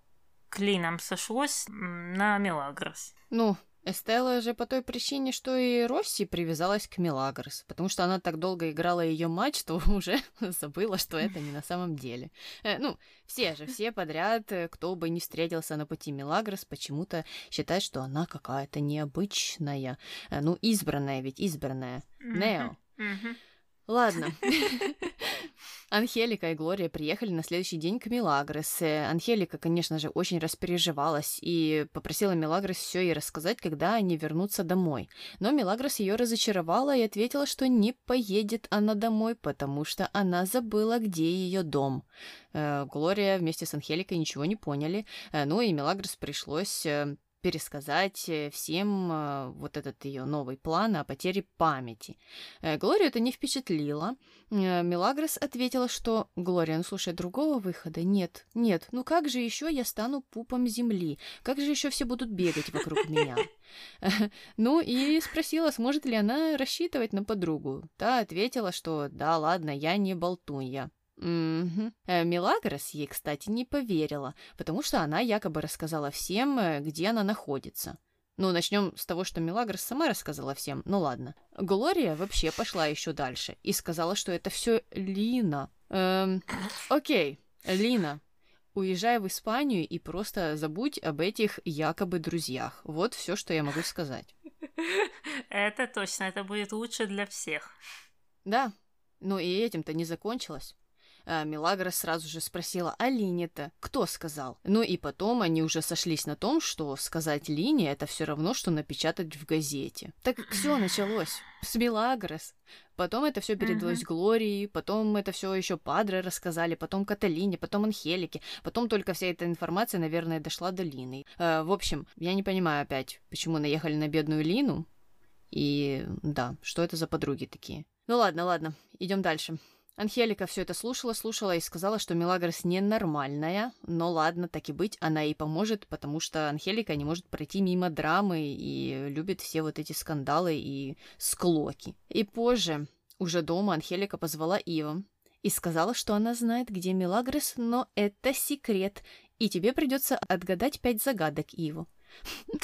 клином сошлось на Мелагрос. Ну, Эстелла же по той причине, что и Росси привязалась к Мелагрос, потому что она так долго играла ее мать, что уже забыла, что это не на самом деле. Э, ну, все же, все подряд, э, кто бы не встретился на пути Мелагрос, почему-то считают, что она какая-то необычная. Э, ну, избранная ведь, избранная. Нео. Ладно. Анхелика и Глория приехали на следующий день к Милагрос. Анхелика, конечно же, очень распереживалась и попросила Милагрос все ей рассказать, когда они вернутся домой. Но Милагрос ее разочаровала и ответила, что не поедет она домой, потому что она забыла, где ее дом. Э, Глория вместе с Анхеликой ничего не поняли, э, ну и Милагрос пришлось э, пересказать э, всем э, вот этот ее новый план о потере памяти. Э, Глорию это не впечатлило. Мелагрос ответила, что «Глория, ну слушай, другого выхода нет, нет, ну как же еще я стану пупом земли? Как же еще все будут бегать вокруг меня?» Ну и спросила, сможет ли она рассчитывать на подругу. Та ответила, что «Да, ладно, я не болтунья». Угу. Мелагрос ей, кстати, не поверила, потому что она якобы рассказала всем, э, где она находится. Ну, начнем с того, что Мелагрос сама рассказала всем. Ну ладно. Глория вообще пошла еще дальше и сказала, что это все Лина. Эм, окей, Лина, уезжай в Испанию и просто забудь об этих якобы друзьях. Вот все, что я могу сказать. Это точно, это будет лучше для всех. Да, ну и этим-то не закончилось. А Милагра сразу же спросила, а Лине-то кто сказал? Ну и потом они уже сошлись на том, что сказать Лине это все равно, что напечатать в газете. Так все началось с Милагрос. Потом это все передалось uh-huh. Глории, потом это все еще Падре рассказали, потом Каталине, потом Анхелике, потом только вся эта информация, наверное, дошла до Лины. Э, в общем, я не понимаю опять, почему наехали на бедную Лину. И да, что это за подруги такие? Ну ладно, ладно, идем дальше. Анхелика все это слушала, слушала и сказала, что Мелагрос ненормальная, но ладно, так и быть, она ей поможет, потому что Анхелика не может пройти мимо драмы и любит все вот эти скандалы и склоки. И позже, уже дома, Анхелика позвала Ива и сказала, что она знает, где Мелагрос, но это секрет, и тебе придется отгадать пять загадок Иву.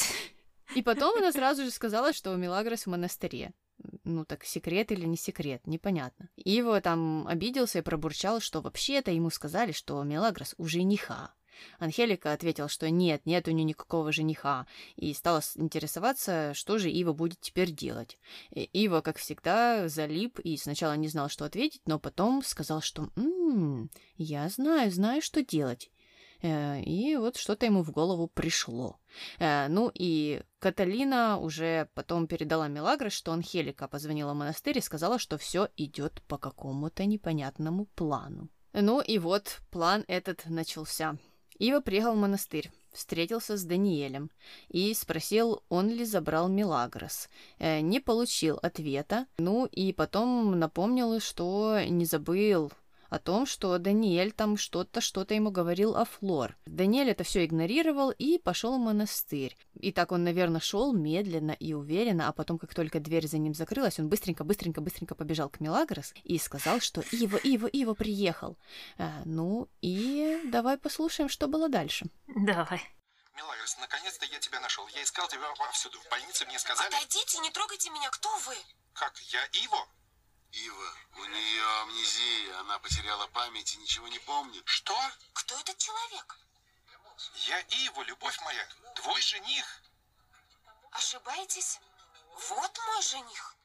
И потом она сразу же сказала, что Мелагрос в монастыре ну так секрет или не секрет, непонятно. Иво там обиделся и пробурчал, что вообще-то ему сказали, что Мелагрос у жениха. Анхелика ответила, что нет, нет у нее никакого жениха, и стала интересоваться, что же Ива будет теперь делать. Ива, как всегда, залип и сначала не знал, что ответить, но потом сказал, что «М-м, я знаю, знаю, что делать. Э, и вот что-то ему в голову пришло. Э, ну и Каталина уже потом передала Мелагрос, что Анхелика позвонила в монастырь и сказала, что все идет по какому-то непонятному плану. Ну и вот план этот начался. Ива приехал в монастырь, встретился с Даниэлем и спросил, он ли забрал Мелагрос. Э, не получил ответа, ну и потом напомнил, что не забыл о том, что Даниэль там что-то, что-то ему говорил о Флор. Даниэль это все игнорировал и пошел в монастырь. И так он, наверное, шел медленно и уверенно, а потом, как только дверь за ним закрылась, он быстренько, быстренько, быстренько побежал к Мелагрос и сказал, что Ива, Ива, Ива приехал. А, ну и давай послушаем, что было дальше. Давай. Мелагрос, наконец-то я тебя нашел. Я искал тебя повсюду. В больнице мне сказали... Отойдите, не трогайте меня. Кто вы? Как, я Иво? Ива, у нее амнезия, она потеряла память и ничего не помнит. Что? Кто этот человек? Я Ива, любовь моя, твой жених. Ошибаетесь? Вот мой жених.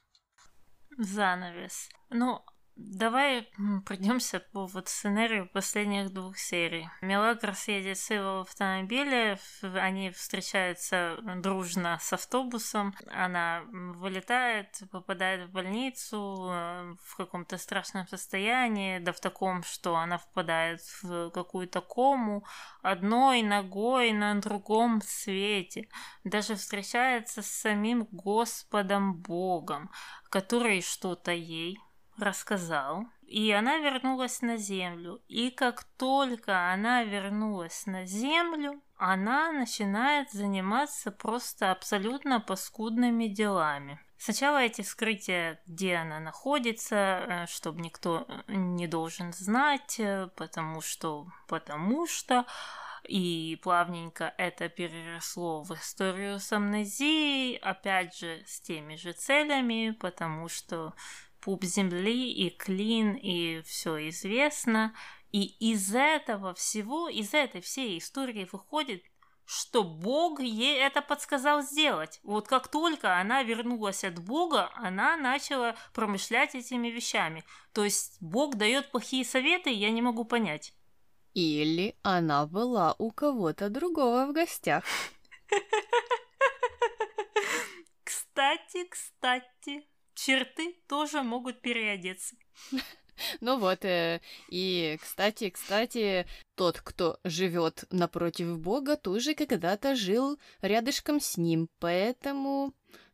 Занавес. Ну, Давай пройдемся по вот сценарию последних двух серий. Мелагрос едет с в автомобиле, они встречаются дружно с автобусом, она вылетает, попадает в больницу э, в каком-то страшном состоянии, да в таком, что она впадает в какую-то кому одной ногой на другом свете, даже встречается с самим Господом Богом, который что-то ей рассказал, и она вернулась на землю. И как только она вернулась на землю, она начинает заниматься просто абсолютно паскудными делами. Сначала эти вскрытия, где она находится, э, чтобы никто э, не должен знать, э, потому что, потому что, и плавненько это переросло в историю с амнезией, опять же, с теми же целями, потому что пуп земли и клин, и все известно. И из этого всего, из этой всей истории выходит, что Бог ей это подсказал сделать. Вот как только она вернулась от Бога, она начала промышлять этими вещами. То есть Бог дает плохие советы, я не могу понять. Или она была у кого-то другого в гостях. Кстати, кстати черты тоже могут переодеться. Ну вот, э, и, кстати, кстати, тот, кто живет напротив Бога, тоже когда-то жил рядышком с ним, поэтому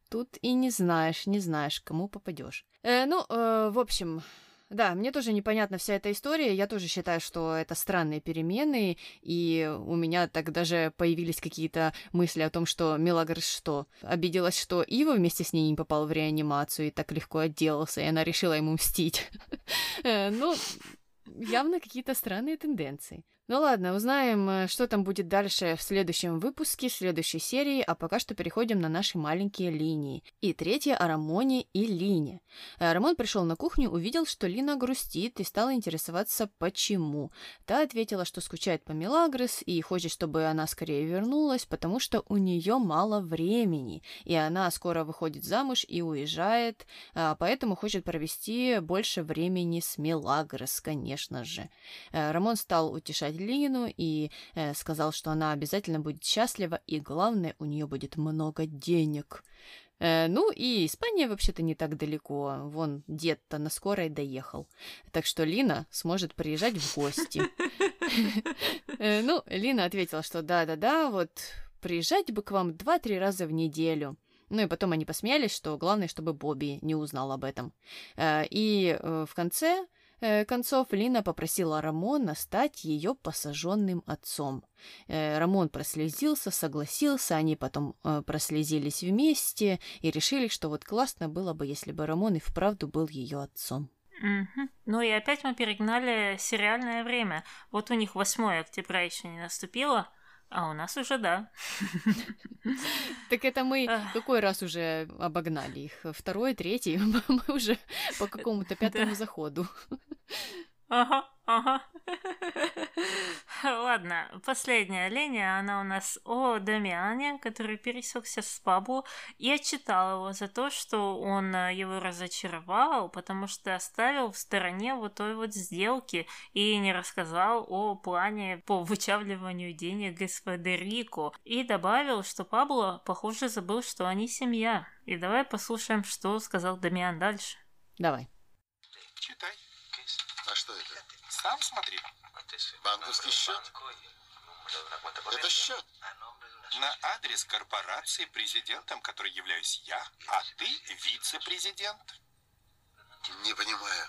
тут и не знаешь, не знаешь, кому попадешь. Э, ну, э, в общем, да, мне тоже непонятна вся эта история. Я тоже считаю, что это странные перемены, и у меня так даже появились какие-то мысли о том, что Мелагрос что, обиделась, что Ива вместе с ней не попал в реанимацию и так легко отделался, и она решила ему мстить. Э, ну, явно какие-то странные тенденции. Ну ладно, узнаем, э, что там будет дальше в следующем выпуске, в следующей серии, а пока что переходим на наши маленькие линии. И третья о Рамоне и Лине. Э, Рамон пришел на кухню, увидел, что Лина грустит и стал интересоваться, почему. Та ответила, что скучает по Мелагрос и хочет, чтобы она скорее вернулась, потому что у нее мало времени, и она скоро выходит замуж и уезжает, а поэтому хочет провести больше времени с Мелагрос, конечно же. Э, Рамон стал утешать Лину и э, сказал, что она обязательно будет счастлива, и главное, у нее будет много денег. Э, ну и Испания вообще-то не так далеко. Вон дед-то на скорой доехал. Так что Лина сможет приезжать в гости. Э, ну, Лина ответила, что да-да-да, вот приезжать бы к вам два-три раза в неделю. Ну и потом они посмеялись, что главное, чтобы Бобби не узнал об этом. Э, и э, в конце концов Лина попросила Рамона стать ее посаженным отцом. Рамон прослезился, согласился, они потом прослезились вместе и решили, что вот классно было бы, если бы Рамон и вправду был ее отцом. Угу. Ну и опять мы перегнали сериальное время. Вот у них 8 октября еще не наступило, а у нас уже да. Так это мы какой раз уже обогнали их? Второй, третий? Мы уже по какому-то пятому заходу. Ага, ага. Ладно, последняя линия, она у нас о Дамиане, который пересекся с Пабло и отчитал его за то, что он э, его разочаровал, потому что оставил в стороне вот той вот сделки и не рассказал о плане по вычавливанию денег из Федерико. И добавил, что Пабло, похоже, забыл, что они семья. И давай послушаем, что сказал Дамиан дальше. Давай. Читай. А что это? Сам смотри. Банковский счет? Это счет. На адрес корпорации президентом, который являюсь я, а ты вице-президент. Не понимаю.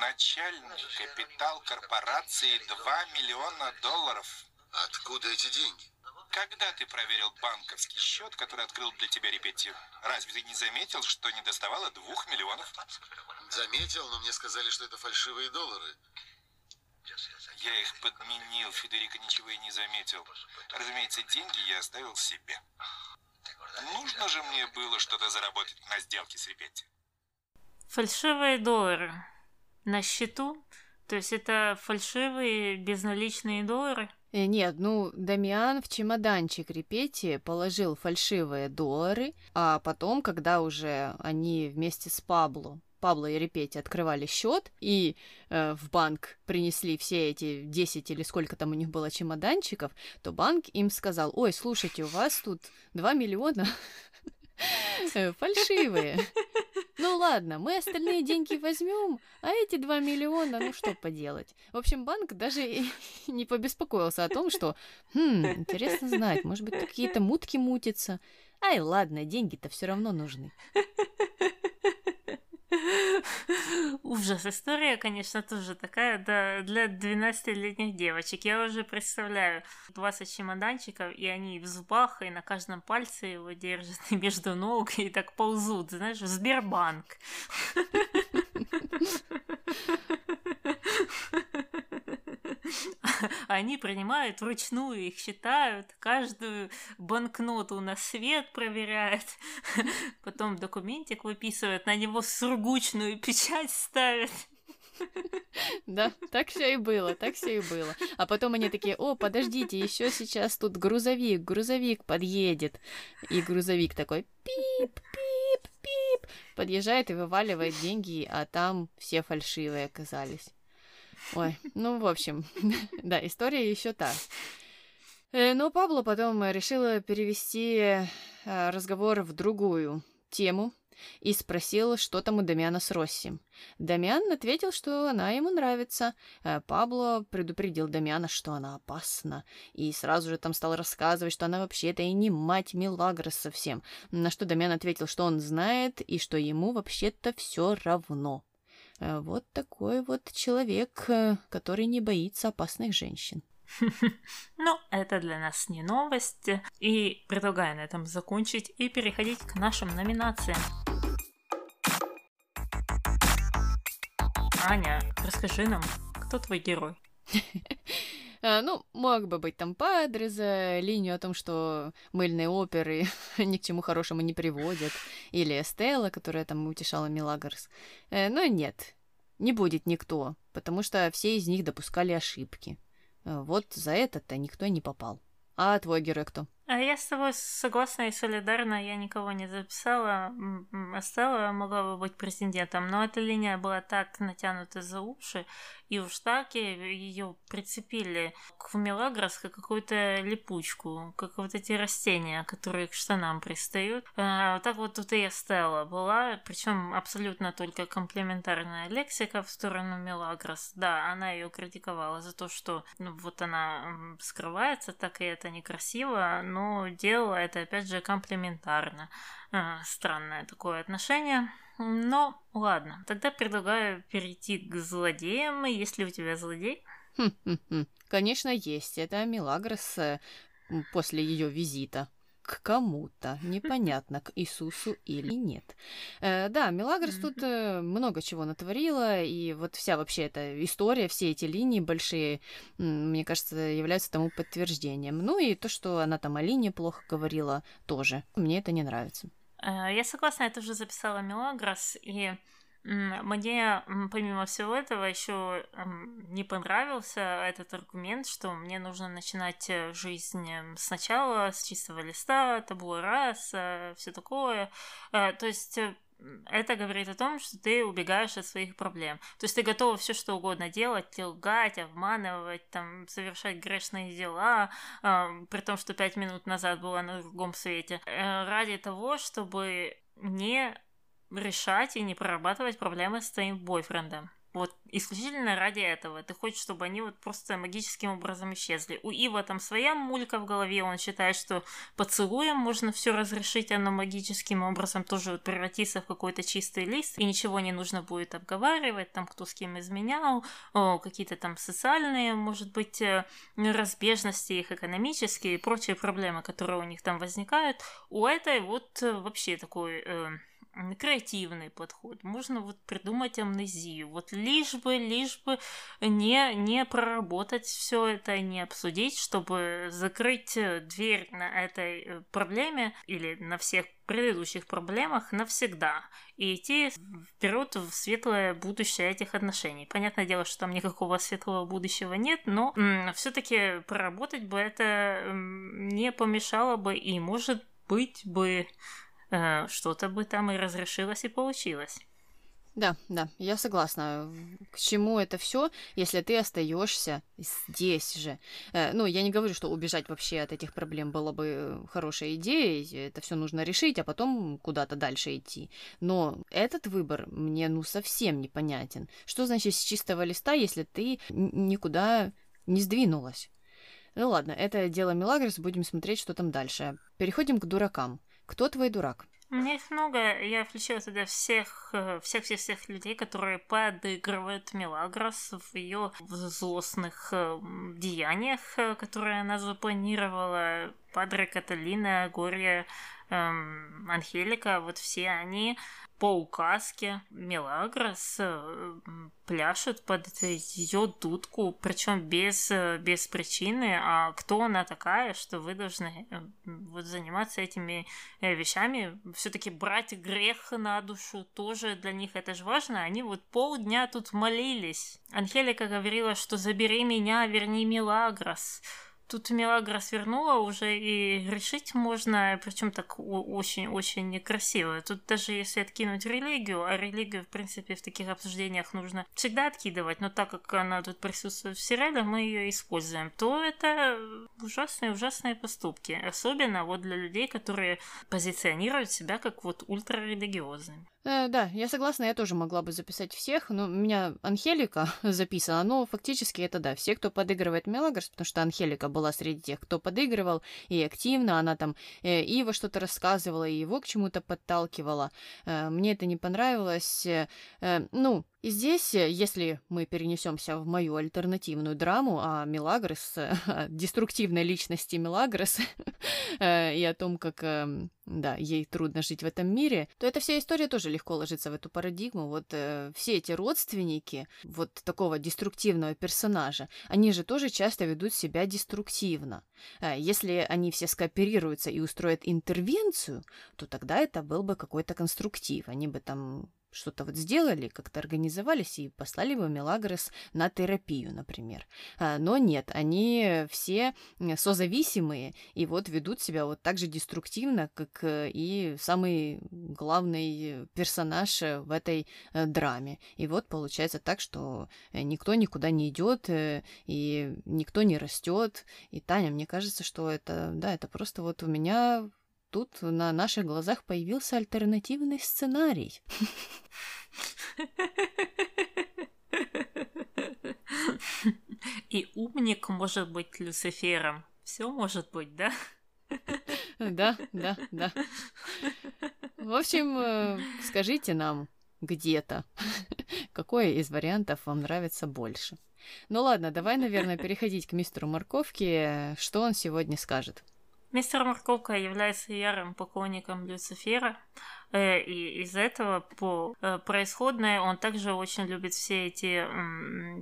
Начальный капитал корпорации 2 миллиона долларов. Откуда эти деньги? Когда ты проверил банковский счет, который открыл для тебя репетир, разве ты не заметил, что не доставало двух миллионов? Заметил, но мне сказали, что это фальшивые доллары. Я их подменил, Федерико ничего и не заметил. Разумеется, деньги я оставил себе. Нужно же мне было что-то заработать на сделке с Репетти. Фальшивые доллары на счету? То есть это фальшивые безналичные доллары? Э, нет, ну, Дамиан в чемоданчик Репетти положил фальшивые доллары, а потом, когда уже они вместе с Пабло Пабло и Репетти открывали счет и э, в банк принесли все эти 10 или сколько там у них было чемоданчиков, то банк им сказал, ой, слушайте, у вас тут 2 миллиона э, фальшивые. Ну ладно, мы остальные деньги возьмем, а эти 2 миллиона, ну что поделать. В общем, банк даже не побеспокоился о том, что, хм, интересно знать, может быть, какие-то мутки мутятся. Ай, ладно, деньги-то все равно нужны. Ужас. История, конечно, тоже такая, да, для 12-летних девочек. Я уже представляю 20 чемоданчиков, и они в зубах, и на каждом пальце его держат, и между ног, и так ползут, знаешь, в Сбербанк. Они принимают вручную, их считают, каждую банкноту на свет проверяют, потом документик выписывают, на него сургучную печать ставят. Да, так все и было, так все и было. А потом они такие, о, подождите, еще сейчас тут грузовик, грузовик подъедет. И грузовик такой, пип, пип, пип, подъезжает и вываливает деньги, а там все фальшивые оказались. Ой, ну, в общем, да, история еще та. Э, но Пабло потом решила перевести э, разговор в другую тему и спросил, что там у Дамиана с Росси. Дамиан ответил, что она ему нравится. Э, Пабло предупредил Дамиана, что она опасна, и сразу же там стал рассказывать, что она вообще-то и не мать Милагрос совсем, на что Дамиан ответил, что он знает и что ему вообще-то все равно. Э, вот такой вот человек, э, который не боится опасных женщин. Ну, это для нас не новость. И предлагаю на этом закончить и переходить к нашим номинациям. Аня, расскажи нам, кто твой герой? А, ну, мог бы быть там Падре за линию о том, что мыльные оперы ни к чему хорошему не приводят, или Эстелла, которая там утешала Милагрос. Э, но нет, не будет никто, потому что все из них допускали ошибки. Э, вот за это-то никто не попал. А твой герой кто? А я с тобой согласна и солидарна, я никого не записала. Стелла могла бы быть президентом, но эта линия была так натянута за уши, и уж так ее прицепили к Мелагрос как какую-то липучку, как вот эти растения, которые к штанам пристают. А, так вот тут и Стелла была, причем абсолютно только комплементарная лексика в сторону Мелагрос. Да, она ее критиковала за то, что ну, вот она скрывается, так и это некрасиво, но но делала это, опять же, комплементарно. А, странное такое отношение. Но ладно, тогда предлагаю перейти к злодеям, если у тебя злодей. Конечно, есть. Это Милагрос э, после ее визита к кому-то. Непонятно, к Иисусу или нет. Э, да, Мелагрос тут э, много чего натворила, и вот вся вообще эта история, все эти линии большие, мне кажется, являются тому подтверждением. Ну и то, что она там о Лине плохо говорила, тоже. Мне это не нравится. Э, я согласна, я тоже записала Мелагрос, и мне, помимо всего этого, еще не понравился этот аргумент, что мне нужно начинать э, жизнь сначала, с чистого листа, табло раз, э, все такое. Э, то есть это говорит о том, что ты убегаешь от своих проблем. То есть ты готова все что угодно делать, лгать, обманывать, там, совершать грешные дела, при том, что пять минут назад была на другом свете, ради того, чтобы не решать и не прорабатывать проблемы с твоим бойфрендом. Вот исключительно ради этого. Ты хочешь, чтобы они вот просто магическим образом исчезли. У Ива там своя мулька в голове, он считает, что поцелуем можно все разрешить, оно магическим образом тоже вот превратиться в какой-то чистый лист, и ничего не нужно будет обговаривать, там кто с кем изменял, какие-то там социальные, может быть, э, разбежности их экономические и прочие проблемы, которые у них там возникают. У этой вот э, вообще такой... Э, креативный подход. Можно вот придумать амнезию. Вот лишь бы, лишь бы не, не проработать все это, не обсудить, чтобы закрыть э, дверь на этой э, проблеме или на всех предыдущих проблемах навсегда и идти вперед в светлое будущее этих отношений. Понятное дело, что там никакого светлого будущего нет, но все-таки проработать бы это не помешало бы и, может быть, бы что-то бы там и разрешилось, и получилось. Да, да, я согласна. К чему это все, если ты остаешься здесь же? Э, ну, я не говорю, что убежать вообще от этих проблем было бы хорошей идеей. Это все нужно решить, а потом куда-то дальше идти. Но этот выбор мне ну совсем непонятен. Что значит с чистого листа, если ты никуда не сдвинулась? Ну ладно, это дело Милагрос, будем смотреть, что там дальше. Переходим к дуракам. Кто твой дурак? У меня их много. Я включила туда всех, всех, всех, всех людей, которые подыгрывают Мелагрос в ее злостных э, деяниях, э, которые она запланировала. Падре Каталина, Гория, эм, Анхелика, вот все они по указке Мелагрос э, пляшет под ее дудку, причем без, э, без причины, а кто она такая, что вы должны э, вот заниматься этими вещами, все-таки брать грех на душу тоже для них это же важно. Они вот полдня тут молились. Анхелика говорила, что забери меня, верни Мелагрос тут Мелагра свернула уже и решить можно, причем так очень-очень некрасиво. Тут даже если откинуть религию, а религию, в принципе, в таких обсуждениях нужно всегда откидывать, но так как она тут присутствует в сериале, мы ее используем, то это ужасные-ужасные поступки. Особенно вот для людей, которые позиционируют себя как вот ультрарелигиозными. Э, да, я согласна, я тоже могла бы записать всех, но у меня Анхелика записана, но фактически это да, все, кто подыгрывает Мелагрос, потому что Анхелика была среди тех, кто подыгрывал и активно, она там э, Ива что-то рассказывала, и его к чему-то подталкивала. Э, мне это не понравилось. Э, э, ну, и здесь, э, если мы перенесемся в мою альтернативную драму о Мелагрос, о деструктивной личности Мелагрос э, и о том, как эм, да, ей трудно жить в этом мире, то эта вся история тоже легко ложится в эту парадигму. Вот э, все эти родственники вот такого деструктивного персонажа, они же тоже часто ведут себя деструктивно. Э, если они все скооперируются и устроят интервенцию, то тогда это был бы какой-то конструктив. Они бы там что-то вот сделали, как-то организовались и послали бы Мелагрос на терапию, например. А, но нет, они все созависимые и вот ведут себя вот так же деструктивно, как э, и самый главный персонаж в этой э, драме. И вот получается так, что никто никуда не идет и никто не растет. И Таня, мне кажется, что это, да, это просто вот у меня тут на наших глазах появился альтернативный сценарий. И умник может быть Люцифером. Все может быть, да? Да, да, да. В общем, э, скажите нам где-то, какой из вариантов вам нравится больше. Ну ладно, давай, наверное, переходить к мистеру Морковке. Что он сегодня скажет? Мистер Морковка является ярым поклонником Люцифера, э, и из этого по э, происходное он также очень любит все эти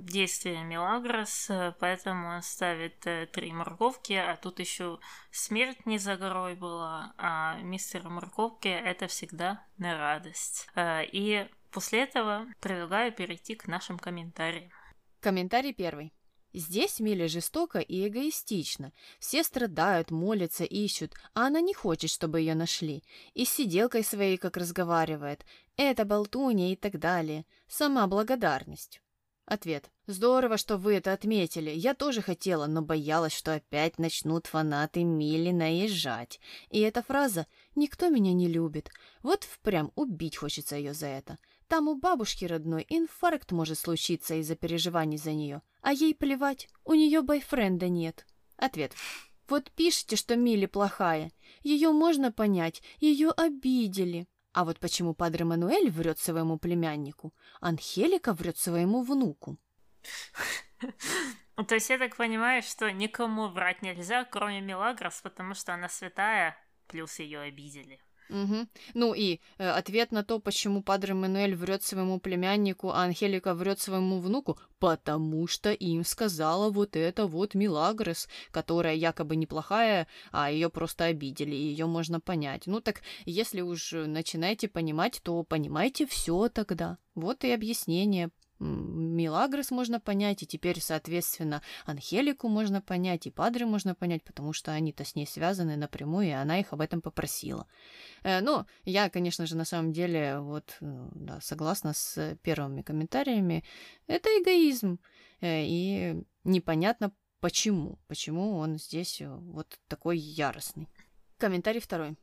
действия Мелагрос, э, поэтому он ставит три морковки, а тут еще смерть не за горой была, а мистер Морковки это всегда на радость. И после этого предлагаю перейти к нашим комментариям. Комментарий первый. Здесь Миля жестоко и эгоистично. Все страдают, молятся, ищут, а она не хочет, чтобы ее нашли. И с сиделкой своей как разговаривает. Это болтунья и так далее. Сама благодарность. Ответ. Здорово, что вы это отметили. Я тоже хотела, но боялась, что опять начнут фанаты Мили наезжать. И эта фраза «никто меня не любит». Вот впрямь убить хочется ее за это. Там у бабушки родной инфаркт может случиться из-за переживаний за нее. А ей плевать, у нее бойфренда нет. Ответ. Вот пишите, что Милли плохая. Ее можно понять, ее обидели. А вот почему Падре Мануэль врет своему племяннику, Анхелика врет своему внуку. То есть я так понимаю, что никому врать нельзя, кроме Мелагрос, потому что она святая, плюс ее обидели. Угу. Ну и э, ответ на то, почему Падре Мануэль врет своему племяннику, а Анхелика врет своему внуку, потому что им сказала вот эта вот Милагрес, которая якобы неплохая, а ее просто обидели, и ее можно понять. Ну так, если уж начинаете понимать, то понимайте все тогда. Вот и объяснение, Милагрос можно понять, и теперь, соответственно, Анхелику можно понять, и Падре можно понять, потому что они-то с ней связаны напрямую, и она их об этом попросила. Э, но я, конечно же, на самом деле вот э, да, согласна с первыми комментариями. Это эгоизм, э, и непонятно почему, почему он здесь вот такой яростный. Комментарий второй.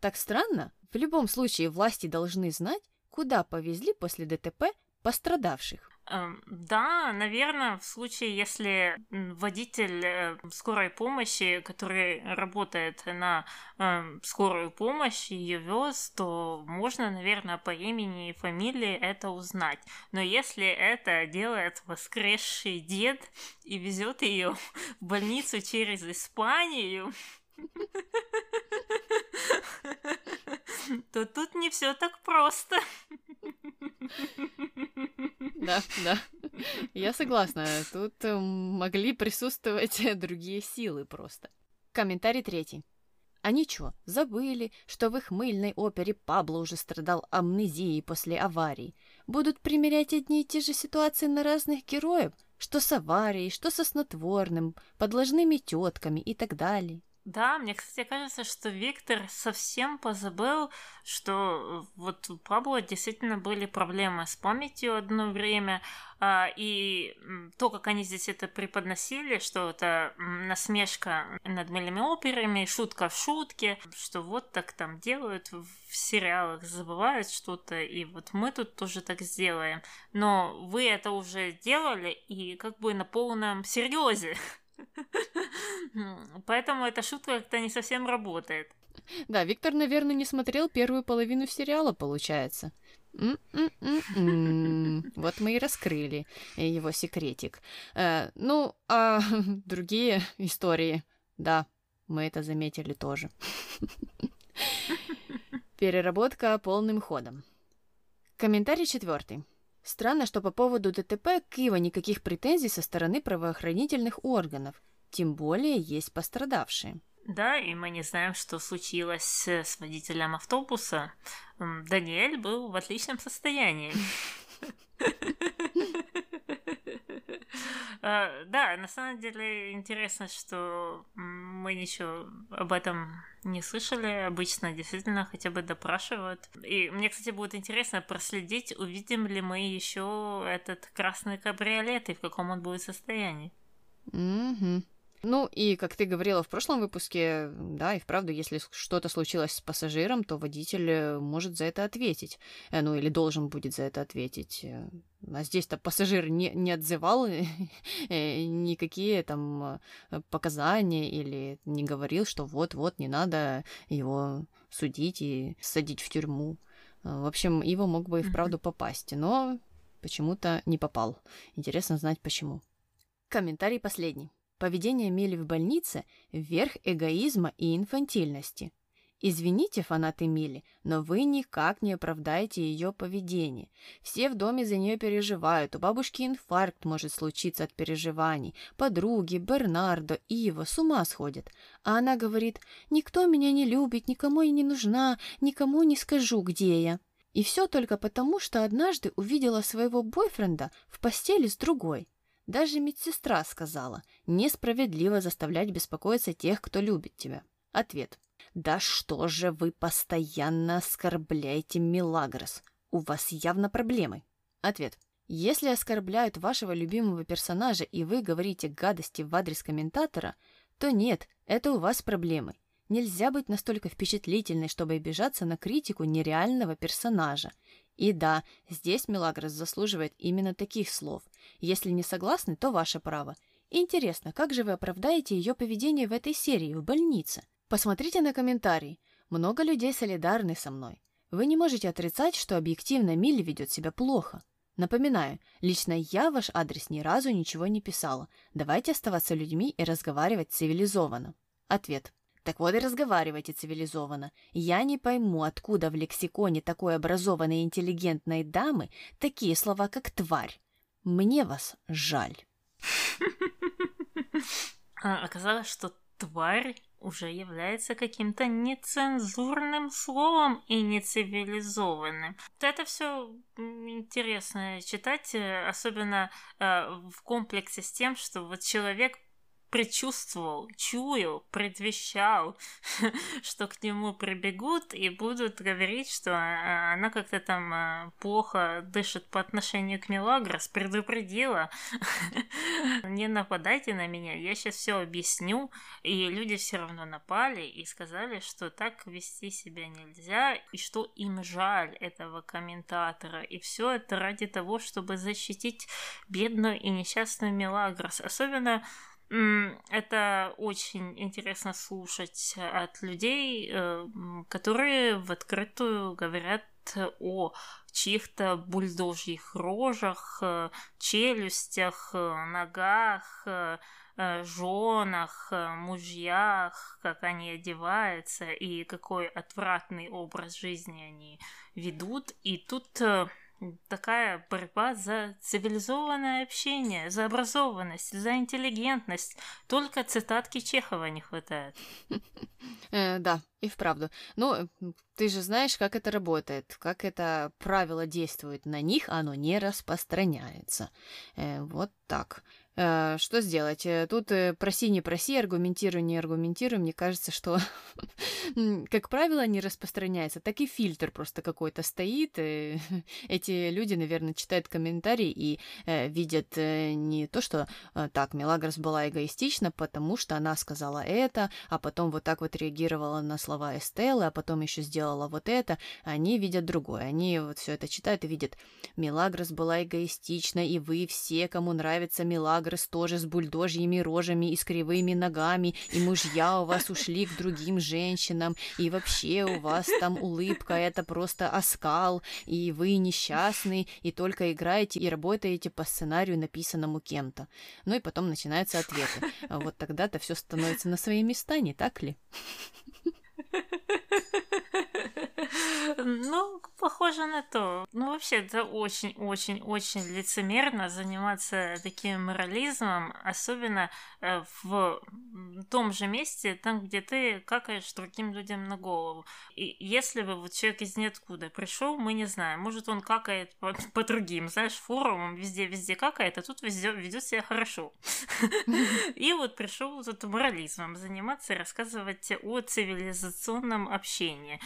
Так странно, в любом случае власти должны знать, куда повезли после ДТП пострадавших. Эм, да, наверное, в случае, если водитель э, скорой помощи, который работает на э, скорую помощь, ее вез, то можно, наверное, по имени и фамилии это узнать. Но если это делает воскресший дед и везет ее в больницу через Испанию, то тут не все так просто. Да, да. Я согласна. Тут э, могли присутствовать другие силы просто. Комментарий третий. А ничего, забыли, что в их мыльной опере Пабло уже страдал амнезией после аварии. Будут примерять одни и те же ситуации на разных героев, что с аварией, что со снотворным, подложными тетками и так далее. Да, мне, кстати, кажется, что Виктор совсем позабыл, что вот у Пабло действительно были проблемы с памятью одно время, а, и то, как они здесь это преподносили, что это насмешка над мыльными операми, шутка в шутке, что вот так там делают в сериалах, забывают что-то, и вот мы тут тоже так сделаем. Но вы это уже делали, и как бы на полном серьезе. Поэтому эта шутка как-то не совсем работает. Да, Виктор, наверное, не смотрел первую половину сериала, получается. М-м-м-м. Вот мы и раскрыли его секретик. Э, ну, а другие истории, да, мы это заметили тоже. Переработка полным ходом. Комментарий четвертый. Странно, что по поводу ДТП Киева никаких претензий со стороны правоохранительных органов. Тем более есть пострадавшие. Да, и мы не знаем, что случилось с водителем автобуса. Даниэль был в отличном состоянии. А, да, на самом деле интересно, что мы ничего об этом не слышали. Обычно действительно хотя бы допрашивают. И мне, кстати, будет интересно проследить, увидим ли мы еще этот красный кабриолет и в каком он будет состоянии. Угу. Ну и, как ты говорила в прошлом выпуске, да, и вправду, если что-то случилось с пассажиром, то водитель э, может за это ответить. Э, ну или должен будет за это ответить. Э, а здесь-то пассажир не, не отзывал никакие там показания или не говорил, что вот-вот не надо его судить и садить в тюрьму. В общем, его мог бы и вправду попасть, но почему-то не попал. Интересно знать почему. Комментарий последний. Поведение Мели в больнице – верх эгоизма и инфантильности. Извините, фанаты Мили, но вы никак не оправдаете ее поведение. Все в доме за нее переживают, у бабушки инфаркт может случиться от переживаний. Подруги, Бернардо, Ива с ума сходят. А она говорит, никто меня не любит, никому я не нужна, никому не скажу, где я. И все только потому, что однажды увидела своего бойфренда в постели с другой. Даже медсестра сказала, несправедливо заставлять беспокоиться тех, кто любит тебя. Ответ. Да что же вы постоянно оскорбляете Милагрос? У вас явно проблемы. Ответ. Если оскорбляют вашего любимого персонажа и вы говорите гадости в адрес комментатора, то нет, это у вас проблемы. Нельзя быть настолько впечатлительной, чтобы обижаться на критику нереального персонажа. И да, здесь Мелагрос заслуживает именно таких слов. Если не согласны, то ваше право. Интересно, как же вы оправдаете ее поведение в этой серии, в больнице? Посмотрите на комментарии. Много людей солидарны со мной. Вы не можете отрицать, что объективно Милли ведет себя плохо. Напоминаю, лично я ваш адрес ни разу ничего не писала. Давайте оставаться людьми и разговаривать цивилизованно. Ответ. Так вот и разговаривайте цивилизованно. Я не пойму, откуда в лексиконе такой образованной и интеллигентной дамы такие слова, как «тварь». Мне вас жаль. А, оказалось, что «тварь» уже является каким-то нецензурным словом и нецивилизованным. Это все интересно читать, э, особенно э, в комплексе с тем, что вот человек предчувствовал, чуял, предвещал, что к нему прибегут и будут говорить, что а, она как-то там а, плохо дышит по отношению к Мелагрос, предупредила. Не нападайте на меня, я сейчас все объясню. И люди все равно напали и сказали, что так вести себя нельзя, и что им жаль этого комментатора. И все это ради того, чтобы защитить бедную и несчастную Мелагрос. Особенно это очень интересно слушать от людей, э, которые в открытую говорят о чьих-то бульдожьих рожах, э, челюстях, э, ногах, женах, мужьях, как они одеваются и какой отвратный образ жизни они ведут. И тут такая борьба за цивилизованное общение, за образованность, за интеллигентность. Только цитатки Чехова не хватает. Э, да, и вправду. Ну, ты же знаешь, как это работает, как это правило действует на них, оно не распространяется. Э, вот так. Э, что сделать? Э, тут э, проси, не проси, аргументируй, не аргументируй. Мне кажется, что, как правило, не распространяется. Так и фильтр просто какой-то стоит. Эти люди, наверное, читают комментарии и видят не то, что так, Мелагрос была эгоистична, потому что она сказала это, а потом вот так вот реагировала на слова Эстеллы, а потом еще сделала вот это. Они видят другое. Они вот все это читают и видят, Мелагрос была эгоистична, и вы все, кому нравится Мелагрос, Агрес тоже с бульдожьими рожами и с кривыми ногами, и мужья у вас ушли к другим женщинам, и вообще у вас там улыбка, это просто оскал, и вы несчастны, и только играете и работаете по сценарию, написанному кем-то. Ну и потом начинаются ответы. Вот тогда-то все становится на свои места, не так ли? Ну, похоже на то. Ну, вообще, это очень-очень-очень лицемерно заниматься таким морализмом, особенно э, в том же месте, там, где ты какаешь другим людям на голову. И если бы вот человек из ниоткуда пришел, мы не знаем, может, он какает по, по другим, знаешь, форумам, везде-везде какает, а тут везде ведет себя хорошо. И вот пришел тут морализмом заниматься, рассказывать о цивилизационном общении.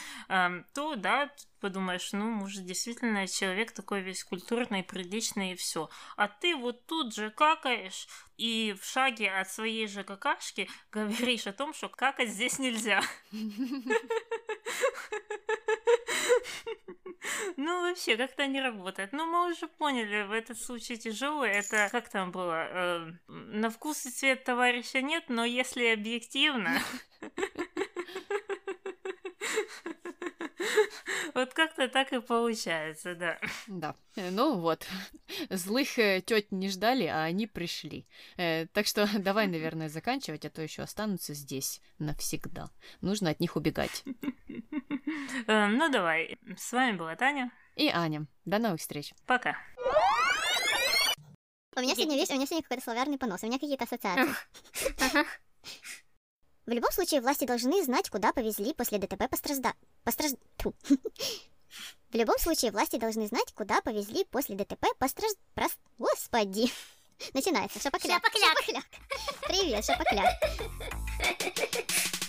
То, да, подумаешь, ну, может, действительно человек такой весь культурный, приличный и все. А ты вот тут же какаешь и в шаге от своей же какашки говоришь о том, что какать здесь нельзя. Ну, вообще, как-то не работает. Ну, мы уже поняли, в этот случай тяжелый. Это, как там было, э, на вкус и цвет товарища нет, но если объективно... Вот как-то так и получается, да. Да. Э, ну вот, злых э, тет не ждали, а они пришли. Э, так что давай, наверное, заканчивать, а то еще останутся здесь навсегда. Нужно от них убегать. Ну давай. С вами была Таня. И Аня. До новых встреч. Пока. У меня сегодня, видишь, у меня сегодня какой-то словарный понос, у меня какие-то ассоциации. В любом случае, власти должны знать, куда повезли после ДТП постражда... Постраж... Тьфу. В любом случае, власти должны знать, куда повезли после ДТП постраж... Прос... Господи. Начинается. Шапокляк. Шапокляк. Шапокляк. Привет, шапокляк.